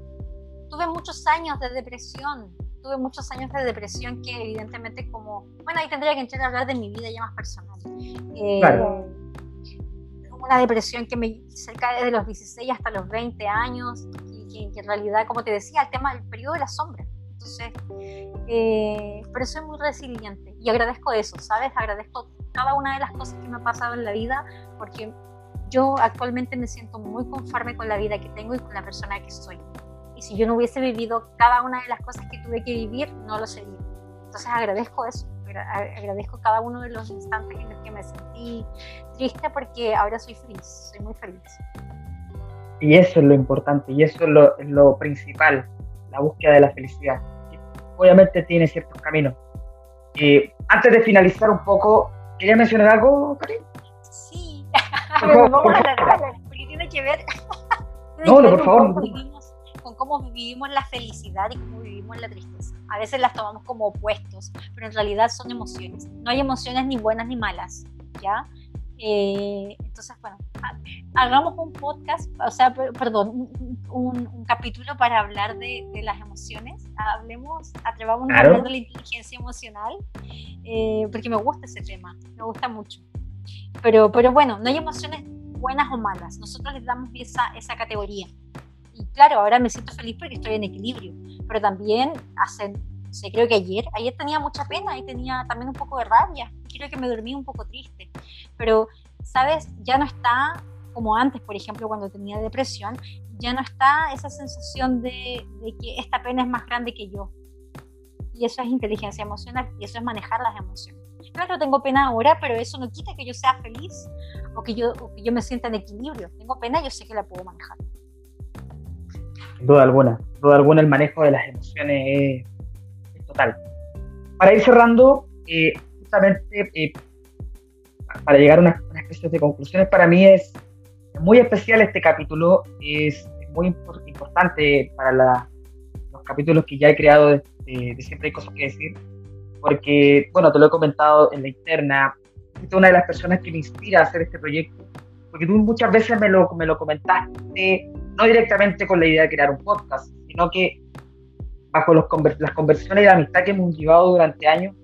Speaker 3: tuve muchos años de depresión, tuve muchos años de depresión que evidentemente como, bueno, ahí tendría que entrar a hablar de mi vida ya más personal. Eh, una depresión que me cerca desde los 16 hasta los 20 años y que, en realidad, como te decía, el tema del periodo de la sombra. Entonces, eh, pero soy muy resiliente y agradezco eso, ¿sabes? Agradezco cada una de las cosas que me ha pasado en la vida porque yo actualmente me siento muy conforme con la vida que tengo y con la persona que soy. Y si yo no hubiese vivido cada una de las cosas que tuve que vivir, no lo sería. Entonces agradezco eso, agradezco cada uno de los instantes en los que me sentí triste porque ahora soy feliz, soy muy feliz.
Speaker 2: Y eso es lo importante y eso es lo, es lo principal, la búsqueda de la felicidad. Obviamente tiene ciertos caminos. Eh, antes de finalizar un poco, ¿quería mencionar algo, Karin?
Speaker 3: Sí, por favor, (laughs) porque tiene que ver. (laughs)
Speaker 2: no, por favor
Speaker 3: cómo vivimos la felicidad y cómo vivimos la tristeza. A veces las tomamos como opuestos, pero en realidad son emociones. No hay emociones ni buenas ni malas, ¿ya? Eh, entonces, bueno, hagamos un podcast, o sea, perdón, un, capítulo para hablar de, las emociones. Hablemos, atrevamos a hablar de la inteligencia emocional, eh, porque me gusta ese tema, me gusta mucho. Pero, pero bueno, no hay emociones buenas o malas, nosotros les damos esa, esa categoría y claro, ahora me siento feliz porque estoy en equilibrio, pero también hace, creo que ayer, ayer tenía mucha pena y tenía también un poco de rabia, creo que me dormí un poco triste, pero, ¿sabes? Ya no está como antes, por ejemplo, cuando tenía depresión, ya no está esa sensación de, de que esta pena es más grande que yo. Y eso es inteligencia emocional y eso es manejar las emociones. Claro, tengo pena ahora, pero eso no quita que yo sea feliz o que yo, o que yo me sienta en equilibrio. Tengo pena, yo sé que la puedo manejar
Speaker 2: duda alguna, duda alguna el manejo de las emociones es, total. Para ir cerrando, eh, justamente eh, para llegar a unas, especie de conclusiones, para mí es muy especial este capítulo, es, muy importante para los capítulos que ya he creado de, Siempre hay cosas que decir, porque, bueno, te lo he comentado en la interna, es una de las personas que me inspira a hacer este proyecto, porque tú muchas veces me lo, me lo comentaste no directamente con la idea de crear un podcast, sino que bajo las conversaciones y la amistad que hemos llevado durante años,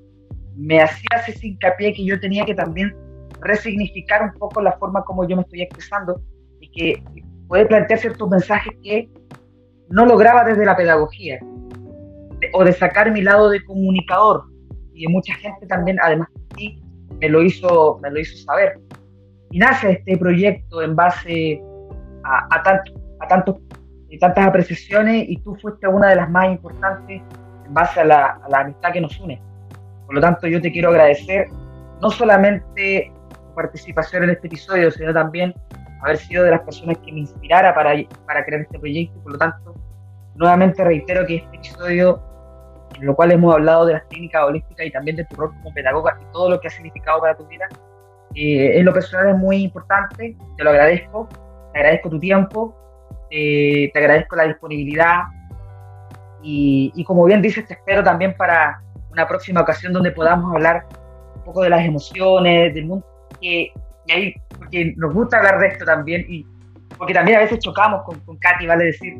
Speaker 2: me hacía ese hincapié que yo tenía que también resignificar un poco la forma como yo me estoy expresando y que puede plantear ciertos mensajes que no lograba desde la pedagogía o de sacar mi lado de comunicador y de mucha gente también además de ti me lo hizo me lo hizo saber. Y nace este proyecto en base a, a tanto a tantos, y tantas apreciaciones y tú fuiste una de las más importantes en base a la, amistad que nos une. Por lo tanto, yo te quiero agradecer no solamente tu participación en este episodio, sino también haber sido de las personas que me inspirara para, para crear este proyecto. Por lo tanto, nuevamente reitero que este episodio, en lo cual hemos hablado de las técnicas holísticas y también de tu rol como pedagoga y todo lo que ha significado para tu vida, eh, en lo personal es muy importante, te lo agradezco, te agradezco tu tiempo eh, te agradezco la disponibilidad. Y, como bien dices, te espero también para una próxima ocasión donde podamos hablar un poco de las emociones, del mundo, que, ahí, porque nos gusta hablar de esto también y porque también a veces chocamos con, Katy, vale decir,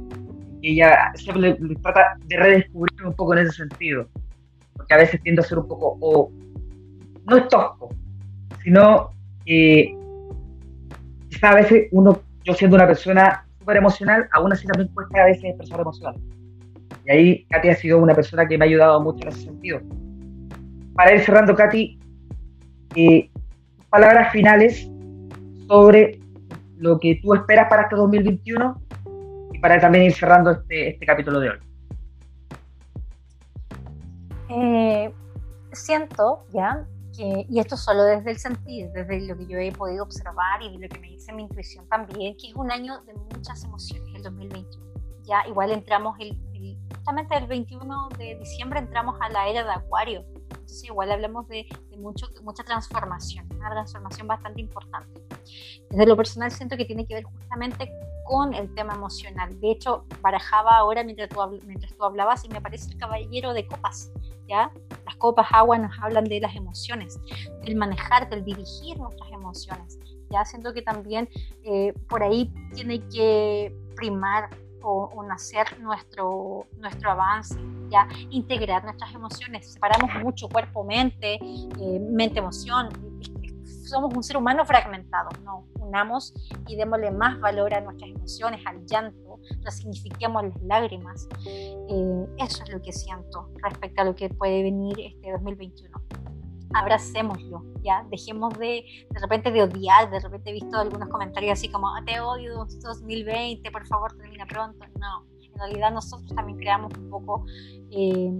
Speaker 2: que ella siempre trata de redescubrir un poco en ese sentido, porque a veces tiende a ser un poco, o no es tosco, sino que quizá a veces uno, yo siendo una persona súper emocional, aún así también cuesta a veces expresar emocional. Y ahí Katy ha sido una persona que me ha ayudado mucho en ese sentido. Para ir cerrando, Katy, eh, palabras finales sobre lo que tú esperas para este 2021 y para también ir cerrando este, este capítulo de hoy.
Speaker 3: Eh, siento ya y esto solo desde el sentir, desde lo que yo he podido observar y de lo que me dice mi intuición también, que es un año de muchas emociones, el 2021. Ya igual entramos el, justamente el 21 de diciembre entramos a la era de Acuario. Entonces igual hablamos de, mucho, mucha transformación, una transformación bastante importante. Desde lo personal siento que tiene que ver justamente con el tema emocional. De hecho, barajaba ahora mientras tú, mientras tú hablabas y me parece el caballero de copas. ¿ya? Las copas agua nos hablan de las emociones, del manejar, del dirigir nuestras emociones. Ya siento que también eh, por ahí tiene que primar o, nacer nuestro, nuestro avance, ya integrar nuestras emociones. Separamos mucho cuerpo-mente, eh, mente-emoción. Somos un ser humano fragmentado, no unamos y démosle más valor a nuestras emociones, al llanto, resignifiquemos las lágrimas. Eh, eso es lo que siento respecto a lo que puede venir este 2021 abracémoslo, ya, dejemos de, de repente de odiar, de repente he visto algunos comentarios así como, te odio 2020, por favor termina pronto, no, en realidad nosotros también creamos un poco eh,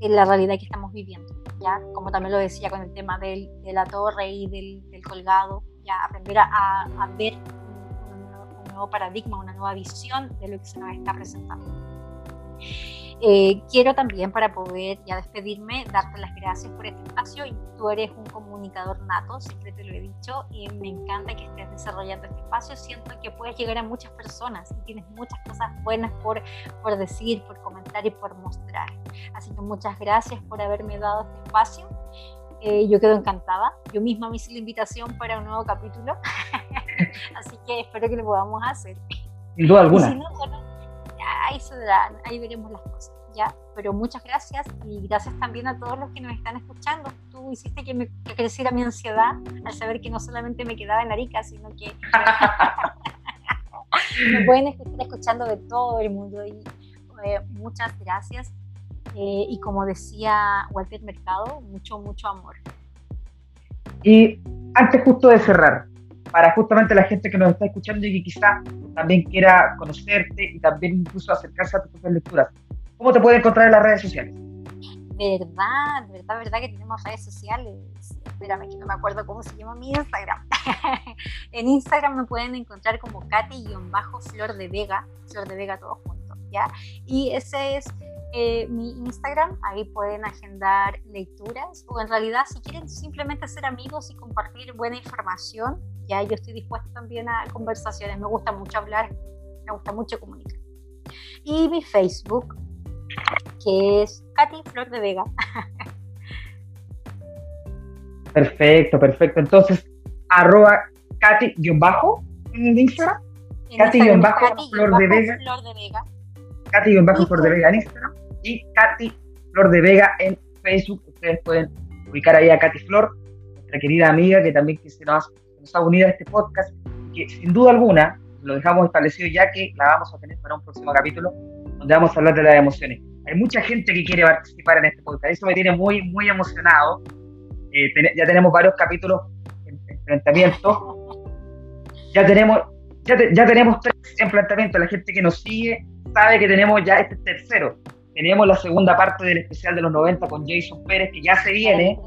Speaker 3: en la realidad que estamos viviendo, ya, como también lo decía con el tema del, de la torre y del, colgado, ya, aprender a, a ver un, un nuevo paradigma, una nueva visión de lo que se nos está presentando. Eh, quiero también, para poder ya despedirme, darte las gracias por este espacio. Tú eres un comunicador nato, siempre te lo he dicho, y me encanta que estés desarrollando este espacio. Siento que puedes llegar a muchas personas y tienes muchas cosas buenas por, por decir, por comentar y por mostrar. Así que muchas gracias por haberme dado este espacio. Eh, yo quedo encantada. Yo misma me hice la invitación para un nuevo capítulo. (laughs) Así que espero que lo podamos hacer.
Speaker 2: Sin duda alguna
Speaker 3: ahí, ahí veremos las cosas, ¿ya? Pero muchas gracias y gracias también a todos los que nos están escuchando. Tú hiciste que, me, creciera mi ansiedad al saber que no solamente me quedaba en Arica, sino que (laughs) me pueden estar escuchando de todo el mundo y eh, muchas gracias. Eh, y como decía Walter Mercado, mucho, mucho amor.
Speaker 2: Y antes justo de cerrar, para justamente la gente que nos está escuchando y que quizá también quiera conocerte y también incluso acercarse a tus propias lecturas. ¿Cómo te puede encontrar en las redes sociales?
Speaker 3: Verdad, verdad, verdad que tenemos redes sociales. Espérame que no me acuerdo cómo se llama mi Instagram. (laughs) en Instagram me pueden encontrar como Katy-Flor de Vega, Flor de Vega todos juntos, ¿ya? Y ese es eh, mi Instagram, ahí pueden agendar lecturas o en realidad si quieren simplemente ser amigos y compartir buena información, ya yo estoy dispuesta también a conversaciones, me gusta mucho hablar, me gusta mucho comunicar. Y mi Facebook, que es Katy Flor de Vega. (laughs)
Speaker 2: Perfecto, perfecto. Entonces, arroba Katy-bajo en Instagram. Katy-Flor de Vega. Katy-Flor de Vega en Instagram y Katy Flor de Vega en Facebook. Ustedes pueden ubicar ahí a Katy Flor, nuestra querida amiga que también que se nos ha unido a este podcast, que sin duda alguna lo dejamos establecido ya que la vamos a tener para un próximo capítulo donde vamos a hablar de las emociones. Hay mucha gente que quiere participar en este podcast, eso me tiene muy, muy emocionado. Eh, ya tenemos varios capítulos en, enfrentamiento. Ya tenemos, ya, ya tenemos tres enfrentamientos. La gente que nos sigue sabe que tenemos ya este tercero. Tenemos la segunda parte del especial de los 90 con Jason Pérez, que ya se viene.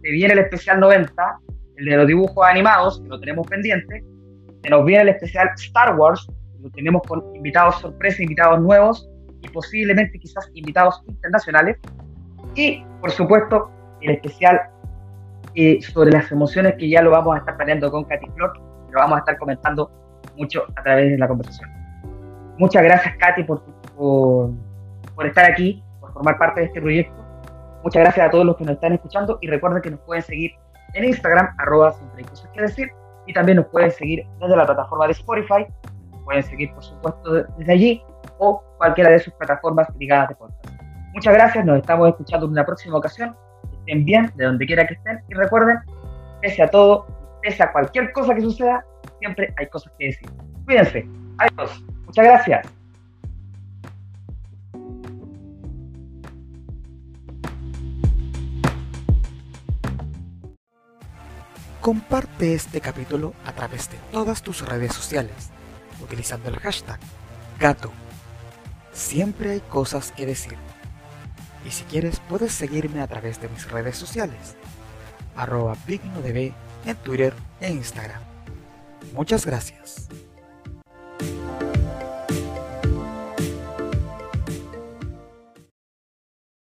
Speaker 2: Se viene el especial 90, el de los dibujos animados, que lo tenemos pendiente. Se nos viene el especial Star Wars, lo tenemos con invitados sorpresa, invitados nuevos y posiblemente quizás invitados internacionales. Y, por supuesto, el especial eh, sobre las emociones que ya lo vamos a estar planeando con Katy Flor, lo vamos a estar comentando mucho a través de la conversación. Muchas gracias, Katy, por, por, por estar aquí, por formar parte de este proyecto. Muchas gracias a todos los que nos están escuchando y recuerden que nos pueden seguir en Instagram, arroba siempre cosas que decir, y también nos pueden seguir desde la plataforma de Spotify, pueden seguir por supuesto desde allí o cualquiera de sus plataformas ligadas de podcast. Muchas gracias, nos estamos escuchando en una próxima ocasión, estén bien de donde quiera que estén y recuerden, pese a todo, pese a cualquier cosa que suceda, siempre hay cosas que decir. Cuídense, adiós, muchas gracias.
Speaker 1: Comparte este capítulo a través de todas tus redes sociales, utilizando el hashtag gato. Siempre hay cosas que decir. Y si quieres puedes seguirme a través de mis redes sociales, arroba en Twitter e Instagram. Muchas gracias.